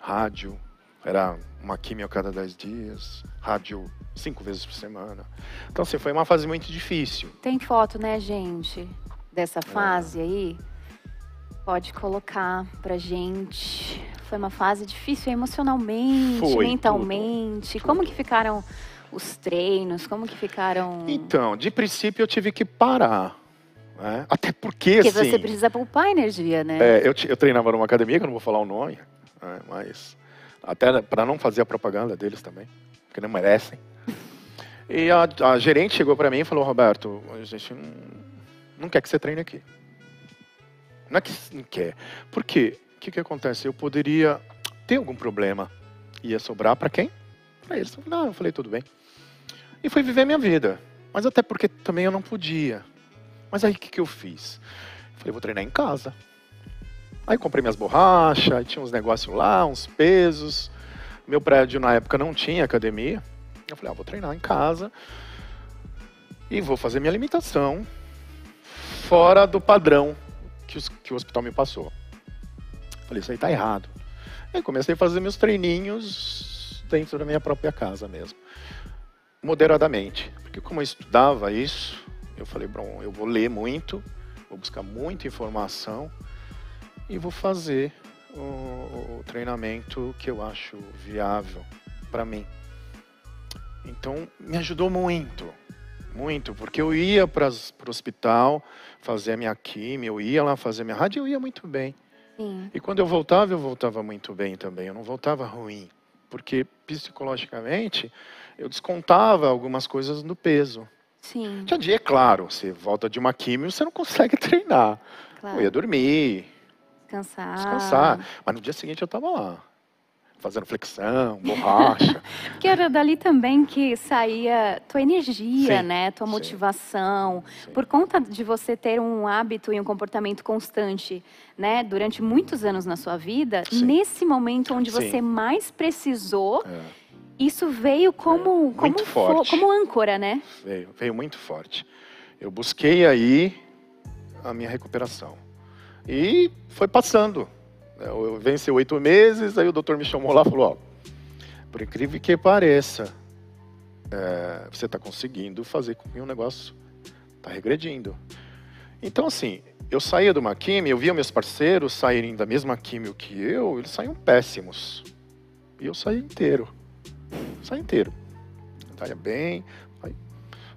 Speaker 2: rádio, era uma químio a cada 10 dias, rádio cinco vezes por semana. Então, assim, foi uma fase muito difícil.
Speaker 1: Tem foto, né, gente?
Speaker 2: É.
Speaker 1: Dessa fase aí? Pode colocar pra gente. Foi uma fase difícil emocionalmente,
Speaker 2: Foi,
Speaker 1: mentalmente.
Speaker 2: tudo,
Speaker 1: Como
Speaker 2: tudo.
Speaker 1: que ficaram os treinos? Como que ficaram.
Speaker 2: Então, de princípio eu tive que parar. Né? Até porque,
Speaker 1: Porque
Speaker 2: assim,
Speaker 1: você precisa poupar energia, né?
Speaker 2: é, eu, eu treinava numa academia, que eu não vou falar o nome, né, mas até para não fazer a propaganda deles também, porque não merecem. E a, a gerente chegou para mim e falou, Roberto, a gente não, não quer que você treine aqui. Não é que não quer. Por quê? O que, que acontece? Eu poderia ter algum problema. Ia sobrar para quem? Para eles. Não, eu falei, tudo bem. E fui viver minha vida. Mas até porque também eu não podia. Mas aí o que, que eu fiz? Falei, vou treinar em casa. Aí comprei minhas borrachas, tinha uns negócios lá, uns pesos. Meu prédio na época não tinha academia. Eu falei, ah, vou treinar em casa e vou fazer minha limitação fora do padrão que, os- que o hospital me passou. Falei, isso aí tá errado. Aí comecei a fazer meus treininhos dentro da minha própria casa mesmo. Moderadamente. Porque como eu estudava isso, eu falei, bom, eu vou ler muito, vou buscar muita informação e vou fazer o, o treinamento que eu acho viável para mim. Então, me ajudou muito, muito, porque eu ia para o hospital fazer a minha quimio, eu ia lá fazer minha rádio, eu ia muito bem.
Speaker 1: Sim.
Speaker 2: E quando eu voltava, eu voltava muito bem também, eu não voltava ruim, porque psicologicamente eu descontava algumas coisas no peso.
Speaker 1: Sim.
Speaker 2: Tinha dia, é claro, você volta de uma quimio, você não consegue treinar.
Speaker 1: Claro.
Speaker 2: Eu ia dormir,
Speaker 1: Descansar.
Speaker 2: descansar. Mas no dia seguinte eu estava lá, fazendo flexão, borracha.
Speaker 1: Porque era dali também que saía tua energia,
Speaker 2: Sim,
Speaker 1: né? Tua motivação.
Speaker 2: Sim.
Speaker 1: Por conta de você ter um hábito e um comportamento constante, né? Durante muitos anos na sua vida,
Speaker 2: Sim.
Speaker 1: nesse momento onde você mais precisou,
Speaker 2: É,
Speaker 1: isso veio como, como,
Speaker 2: forte.
Speaker 1: como âncora, né?
Speaker 2: veio, veio muito forte. Eu busquei aí a minha recuperação. E foi passando. Eu venci oito meses, aí o doutor me chamou lá e falou, ó, por incrível que pareça, é, você está conseguindo fazer com que o negócio está regredindo. Então, assim, eu saía de uma químio, eu via meus parceiros saírem da mesma químio que eu, eles saíam péssimos. E eu saí inteiro. Saí inteiro. Estaria bem. Aí,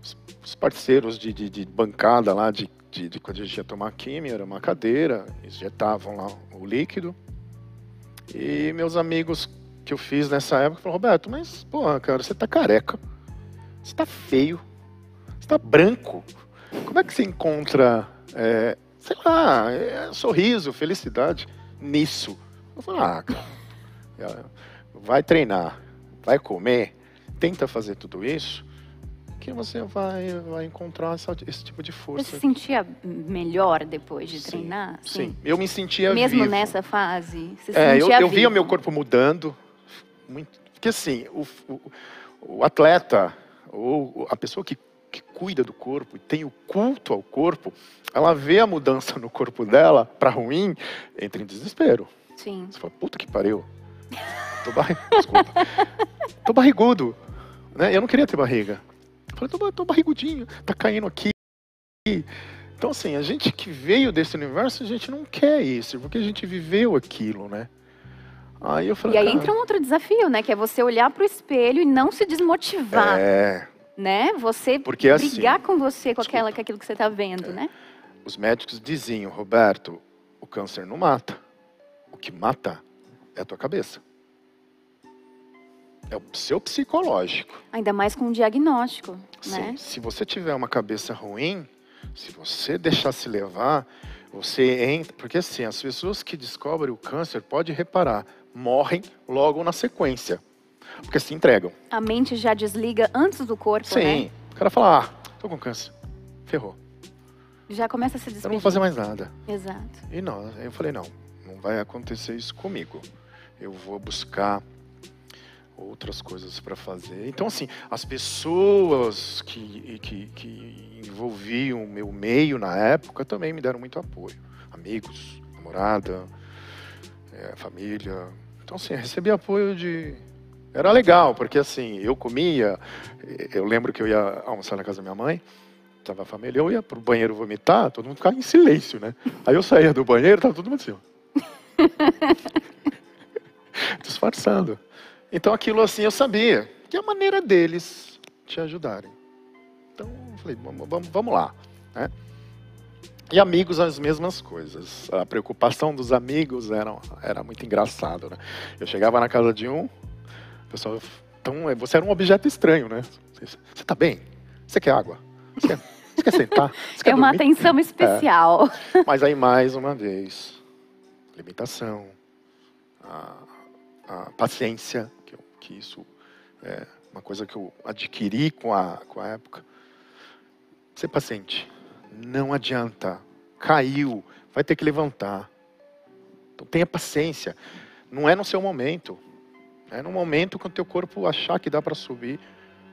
Speaker 2: os, os parceiros de, de, de bancada lá, de, de, de quando a gente ia tomar químio, era uma cadeira, injetavam lá o líquido. E meus amigos que eu fiz nessa época falaram, Roberto, mas, porra, cara, você tá careca. Você tá feio. Você tá branco. Como é que você encontra, é, sei lá, é, sorriso, felicidade nisso? Eu falei, ah, cara, é, vai treinar, vai comer, tenta fazer tudo isso, que você vai, vai encontrar essa- esse tipo de
Speaker 1: Você
Speaker 2: força.
Speaker 1: se sentia melhor depois de
Speaker 2: Sim,
Speaker 1: treinar?
Speaker 2: Sim, eu me sentia
Speaker 1: Mesmo
Speaker 2: vivo.
Speaker 1: nessa fase? Você se
Speaker 2: É, eu, eu via meu corpo mudando. Muito, porque assim, o, o, o atleta, ou a pessoa que que cuida do corpo e tem o culto ao corpo, ela vê a mudança no corpo dela para ruim, entra em desespero.
Speaker 1: Sim.
Speaker 2: Você fala, puta que pariu. Tô, barri... Desculpa. tô barrigudo. Né? Eu não queria ter barriga. Eu falei, tô, tô barrigudinho, tá caindo aqui. Então, assim, a gente que veio desse universo, a gente não quer isso, porque a gente viveu aquilo, né?
Speaker 1: Aí eu falei, e aí cara, entra um outro desafio, né? Que é você olhar para o espelho e não se desmotivar.
Speaker 2: É.
Speaker 1: Né? Você porque, assim, brigar assim, com você, com, aquela, com aquilo que você está vendo, é. né?
Speaker 2: Os médicos diziam, Roberto, o câncer não mata. O que mata é a tua cabeça. É o seu psicológico.
Speaker 1: Ainda mais com um diagnóstico,
Speaker 2: Sim,
Speaker 1: né?
Speaker 2: Se você tiver uma cabeça ruim, se você deixar se levar, você entra. Porque assim, as pessoas que descobrem o câncer, pode reparar, morrem logo na sequência. Porque se entregam.
Speaker 1: A mente já desliga antes do corpo,
Speaker 2: Sim.
Speaker 1: né?
Speaker 2: O cara fala, ah, tô com câncer. Ferrou.
Speaker 1: Já começa a se despedir.
Speaker 2: Eu não vou fazer mais nada.
Speaker 1: Exato.
Speaker 2: E não, eu falei, não, não vai acontecer isso comigo. Eu vou buscar outras coisas para fazer. Então, assim, as pessoas que, que, que envolviam o meu meio na época também me deram muito apoio. Amigos, namorada, é, família. Então, assim, recebi apoio de. Era legal, porque assim, eu comia. Eu lembro que eu ia almoçar na casa da minha mãe, tava a família, eu ia pro banheiro vomitar, todo mundo ficava em silêncio, né? Aí eu saía do banheiro, tava todo mundo assim, ó. Disfarçando. Então aquilo assim eu sabia, que é a maneira deles te ajudarem. Então eu falei, vamos, vamos, lá. Né? E amigos, as mesmas coisas. A preocupação dos amigos era, era muito engraçado, né? Eu chegava na casa de um, o pessoal, então você era um objeto estranho, né? Você, você tá bem? Você quer água? Você quer, você quer sentar? Você quer
Speaker 1: é uma atenção especial.
Speaker 2: É. Mas aí, mais uma vez, limitação, a, a paciência, que, isso é uma coisa que eu adquiri com a, com a época. Ser paciente não adianta. Caiu, vai ter que levantar. Então tenha paciência. Não é no seu momento. É no momento que o teu corpo achar que dá para subir,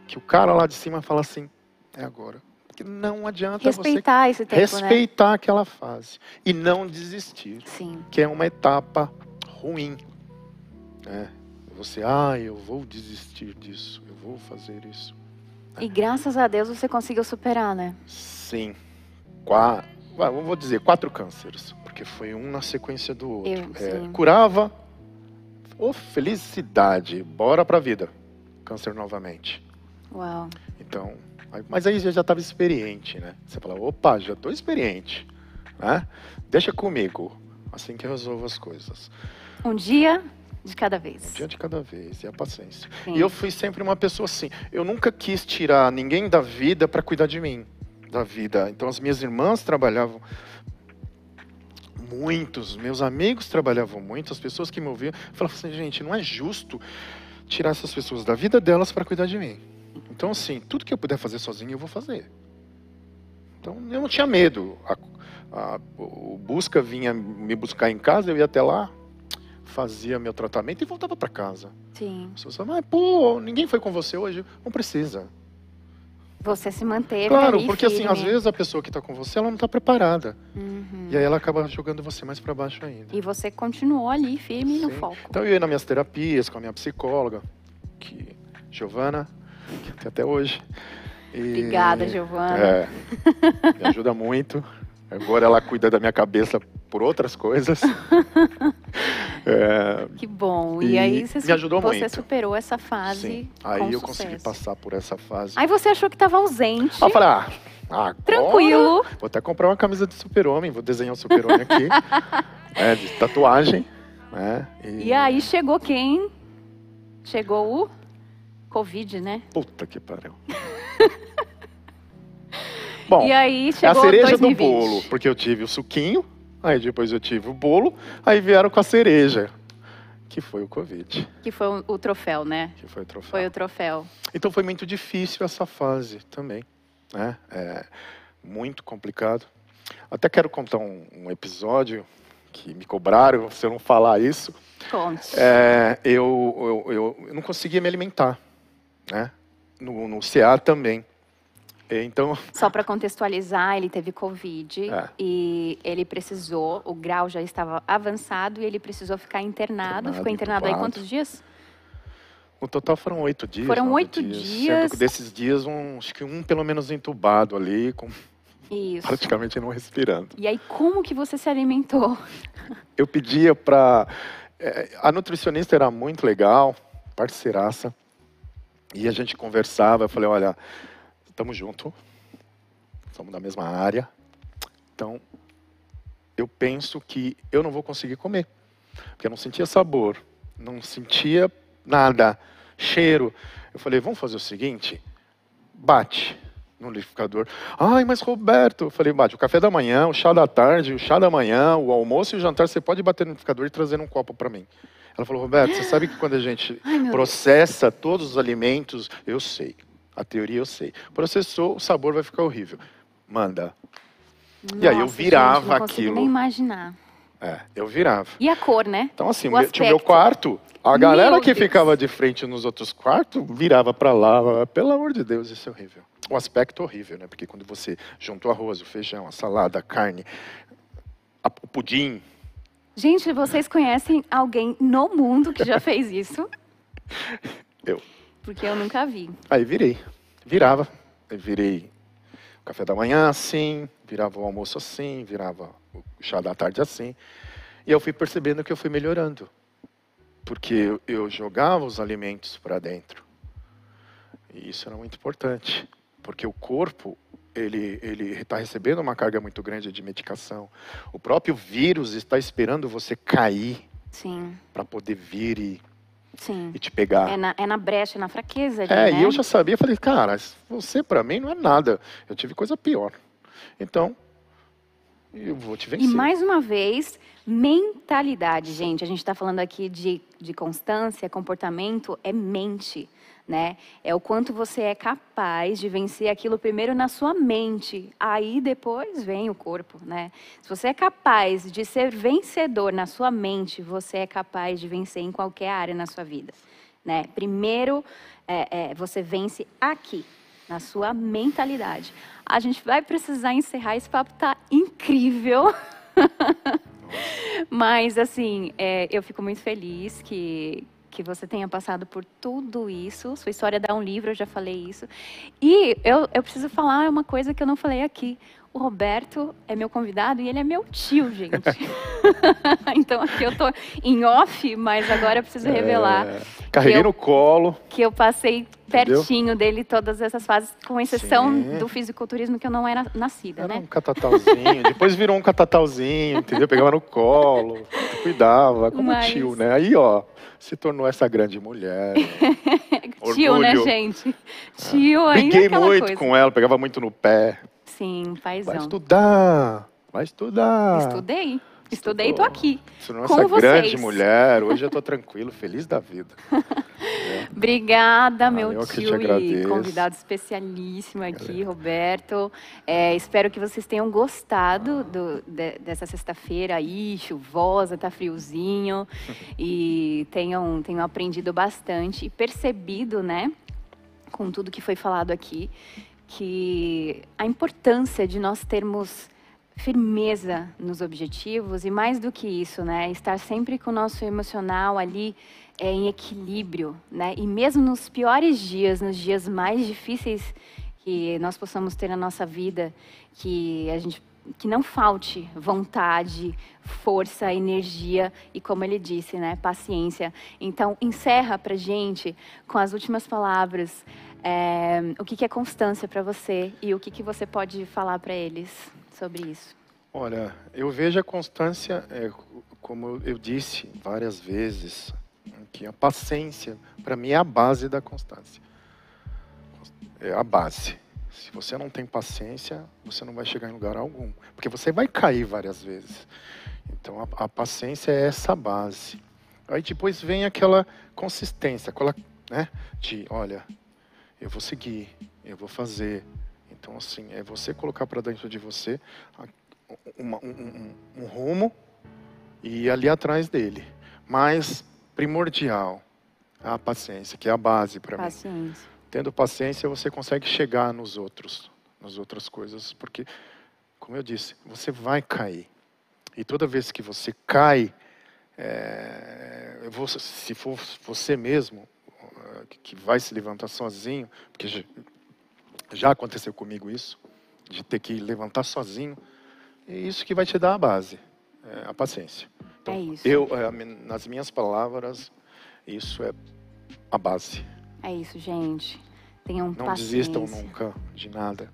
Speaker 2: que o cara lá de cima fala assim, é agora. Porque não adianta
Speaker 1: respeitar
Speaker 2: você
Speaker 1: esse tempo,
Speaker 2: né? respeitar
Speaker 1: né?
Speaker 2: aquela fase e não desistir.
Speaker 1: Sim.
Speaker 2: Que é uma etapa ruim. É, você, ah, eu vou desistir disso, eu vou fazer isso.
Speaker 1: E graças a Deus você conseguiu superar, né?
Speaker 2: Sim quatro, vou dizer, quatro cânceres, porque foi um na sequência do outro.
Speaker 1: Eu,
Speaker 2: é, curava, oh, felicidade, bora pra vida. Câncer novamente.
Speaker 1: Uau.
Speaker 2: Então, mas aí já estava experiente, né? Você fala, opa, já estou experiente, né? Deixa comigo, assim que eu resolvo as coisas.
Speaker 1: Um dia de cada vez.
Speaker 2: Um dia de cada vez, e a paciência. Sim. E eu fui sempre uma pessoa assim, eu nunca quis tirar ninguém da vida para cuidar de mim da vida. Então as minhas irmãs trabalhavam muitos, meus amigos trabalhavam muito, as pessoas que me ouviam falavam assim, gente, não é justo tirar essas pessoas da vida delas para cuidar de mim. Então assim, tudo que eu puder fazer sozinho eu vou fazer. Então eu não tinha medo. A, a, o busca vinha me buscar em casa, eu ia até lá, fazia meu tratamento e voltava para casa.
Speaker 1: Sim.
Speaker 2: As pessoas falavam, mas pô, ninguém foi com você hoje, não precisa.
Speaker 1: Você se manteve
Speaker 2: Claro,
Speaker 1: ali,
Speaker 2: porque
Speaker 1: firme.
Speaker 2: assim, às vezes a pessoa que está com você, ela não está preparada.
Speaker 1: Uhum.
Speaker 2: E aí ela acaba jogando você mais para baixo ainda.
Speaker 1: E você continuou ali, firme Sim. no foco.
Speaker 2: Então eu ia nas minhas terapias com a minha psicóloga, que Giovana, que até hoje.
Speaker 1: E, Obrigada, Giovana.
Speaker 2: É, me ajuda muito. Agora ela cuida da minha cabeça por outras coisas.
Speaker 1: é, que bom. E, e aí você,
Speaker 2: me ajudou
Speaker 1: você
Speaker 2: muito.
Speaker 1: superou essa fase.
Speaker 2: Sim. Aí eu
Speaker 1: sucesso.
Speaker 2: consegui passar por essa fase.
Speaker 1: Aí você achou que estava ausente.
Speaker 2: Aí eu falei, ah, agora,
Speaker 1: Tranquilo.
Speaker 2: Vou até comprar uma camisa de super-homem, vou desenhar um super-homem aqui. é, de tatuagem. Né?
Speaker 1: E... e aí chegou quem? Chegou o Covid, né?
Speaker 2: Puta que pariu. Bom,
Speaker 1: e aí
Speaker 2: chegou é a cereja 2020. do bolo, porque eu tive o suquinho, aí depois eu tive o bolo, aí vieram com a cereja, que foi o Covid.
Speaker 1: Que foi o, troféu, né?
Speaker 2: Que foi o troféu.
Speaker 1: Foi o troféu.
Speaker 2: Então foi muito difícil essa fase também, né? É muito complicado. Até quero contar um, um episódio que me cobraram se eu não falar isso.
Speaker 1: Conte.
Speaker 2: É, eu, eu, eu, eu, não conseguia me alimentar, né? No, no CA também. Então,
Speaker 1: Só para contextualizar, ele teve Covid
Speaker 2: É.
Speaker 1: e ele precisou, o grau já estava avançado e ele precisou ficar internado.
Speaker 2: Internado,
Speaker 1: Ficou internado aí quantos dias?
Speaker 2: no total foram oito dias.
Speaker 1: Foram oito
Speaker 2: Sendo
Speaker 1: dias.
Speaker 2: que desses dias, um, acho que um pelo menos entubado ali, com
Speaker 1: Isso.
Speaker 2: praticamente não respirando.
Speaker 1: E aí, como que você se alimentou?
Speaker 2: Eu pedia para. a nutricionista era muito legal, parceiraça. E a gente conversava. Eu falei: olha, estamos juntos, somos da mesma área. Então, eu penso que eu não vou conseguir comer. Porque eu não sentia sabor, não sentia nada, cheiro. Eu falei: vamos fazer o seguinte: bate no liquidificador. Ai, mas Roberto, eu falei, bate, o café da manhã, o chá da tarde, o chá da manhã, o almoço e o jantar, você pode bater no liquidificador e trazer um copo para mim. Ela falou, Roberto, você sabe que quando a gente
Speaker 1: Ai,
Speaker 2: processa todos os alimentos, eu sei, a teoria eu sei. Processou, o sabor vai ficar horrível. Manda. E aí eu
Speaker 1: Nossa,
Speaker 2: virava
Speaker 1: gente, não
Speaker 2: aquilo.
Speaker 1: nem imaginar.
Speaker 2: É, eu virava.
Speaker 1: E a cor, né?
Speaker 2: Então, assim,
Speaker 1: O
Speaker 2: meu- tinha o meu quarto, a galera
Speaker 1: Meu
Speaker 2: que
Speaker 1: Deus.
Speaker 2: ficava de frente nos outros quartos virava para lá. Pelo amor de Deus, isso é horrível. O aspecto horrível, né? Porque quando você junta o arroz, o feijão, a salada, a carne, a- o pudim.
Speaker 1: Gente, vocês conhecem alguém no mundo que já fez isso?
Speaker 2: Eu.
Speaker 1: Porque eu nunca vi.
Speaker 2: Aí virei. Virava. Aí virei o café da manhã assim, virava o almoço assim, virava o chá da tarde assim. E eu fui percebendo que eu fui melhorando. Porque eu, eu jogava os alimentos para dentro. E isso era muito importante. Porque o corpo, ele ele está recebendo uma carga muito grande de medicação. O próprio vírus está esperando você cair para poder vir e,
Speaker 1: sim.
Speaker 2: e te pegar.
Speaker 1: É na, é na brecha, é na fraqueza ali,
Speaker 2: É,
Speaker 1: né?
Speaker 2: e eu já sabia, falei, cara, você pra mim não é nada. Eu tive coisa pior. Então, eu vou te vencer.
Speaker 1: E mais uma vez, mentalidade, gente. A gente está falando aqui de, de constância, comportamento, é mente, né? É o quanto você é capaz de vencer aquilo primeiro na sua mente, aí depois vem o corpo, né? Se você é capaz de ser vencedor na sua mente, você é capaz de vencer em qualquer área na sua vida, né? Primeiro, é, é, você vence aqui, na sua mentalidade. A gente vai precisar encerrar, esse papo tá incrível. Mas, assim, é, eu fico muito feliz que, que você tenha passado por tudo isso. Sua história dá um livro, eu já falei isso. E eu, eu preciso falar uma coisa que eu não falei aqui. O Roberto é meu convidado e ele é meu tio, gente. então aqui eu tô em off, mas agora eu preciso revelar
Speaker 2: É, carreguei
Speaker 1: eu-
Speaker 2: no colo.
Speaker 1: que eu passei
Speaker 2: Entendeu?
Speaker 1: pertinho dele todas essas fases, com exceção
Speaker 2: Sim.
Speaker 1: do fisiculturismo que eu não era nascida,
Speaker 2: Era
Speaker 1: né?
Speaker 2: um catatauzinho. Depois virou um catatauzinho, entendeu? Pegava no colo, cuidava, como
Speaker 1: Mas-
Speaker 2: tio, né? Aí, ó, se tornou essa grande mulher.
Speaker 1: Tio, né, gente? Tio ainda é
Speaker 2: Briguei muito
Speaker 1: coisa.
Speaker 2: com ela, pegava muito no pé.
Speaker 1: Sim,
Speaker 2: Vai
Speaker 1: paizão.
Speaker 2: estudar, vai estudar.
Speaker 1: Estudei. Estudei e tô aqui.
Speaker 2: Se tornou
Speaker 1: Com
Speaker 2: essa grande
Speaker 1: vocês.
Speaker 2: mulher, hoje eu tô tranquilo, feliz da vida.
Speaker 1: Obrigada, meu
Speaker 2: eu que te
Speaker 1: tio e convidado especialíssimo aqui, Roberto. É, espero que vocês tenham gostado do- de- dessa sexta-feira aí, chuvosa, tá friozinho, e tenham, tenham aprendido bastante e percebido, né, com tudo que foi falado aqui, que a importância de nós termos firmeza nos objetivos e mais do que isso, né, estar sempre com o nosso emocional ali é, em equilíbrio, né, e mesmo nos piores dias, nos dias mais difíceis que nós possamos ter na nossa vida, que a gente que não falte vontade, força, energia e como ele disse, né, paciência. Então encerra para gente com as últimas palavras. é, o que, que é constância para você e o que, que você pode falar para eles sobre isso?
Speaker 2: Olha, eu vejo a constância, é, como eu disse várias vezes, que a paciência, para mim, é a base da constância. É a base. Se você não tem paciência, você não vai chegar em lugar algum. Porque você vai cair várias vezes. Então, a, a paciência é essa base. Aí depois vem aquela consistência, aquela, né, de, olha, eu vou seguir, eu vou fazer. Então, assim, é você colocar para dentro de você uma- um, um- um rumo e ir ali atrás dele. Mas primordial, a paciência, que é a base para mim.
Speaker 1: Paciência.
Speaker 2: Tendo paciência, você consegue chegar nos outros. nas outras coisas, porque, como eu disse, você vai cair. E toda vez que você cai, é, se for você mesmo eh, que vai se levantar sozinho, porque já aconteceu comigo isso, de ter que levantar sozinho, é isso que vai te dar a base, é a paciência.
Speaker 1: Então, é isso.
Speaker 2: Eu, é, nas minhas palavras, isso é a base.
Speaker 1: É isso, gente. Tenham
Speaker 2: Não
Speaker 1: paciência.
Speaker 2: desistam nunca de nada.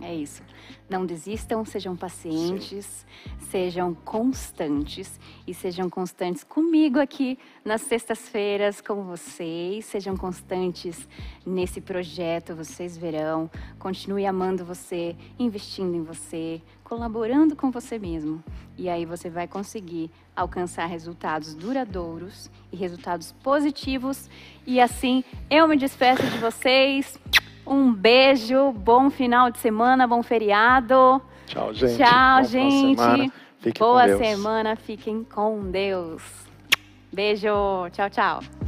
Speaker 1: É isso. Não desistam, sejam pacientes, Sim. sejam constantes e sejam constantes comigo aqui nas sextas-feiras com vocês. Sejam constantes nesse projeto, vocês verão. Continue amando você, investindo em você, colaborando com você mesmo. E aí você vai conseguir alcançar resultados duradouros e resultados positivos. E assim eu me despeço de vocês. Um beijo, bom final de semana, bom feriado.
Speaker 2: Tchau, gente.
Speaker 1: Tchau, gente. Semana. Boa semana, fiquem com Deus. Beijo, tchau, tchau.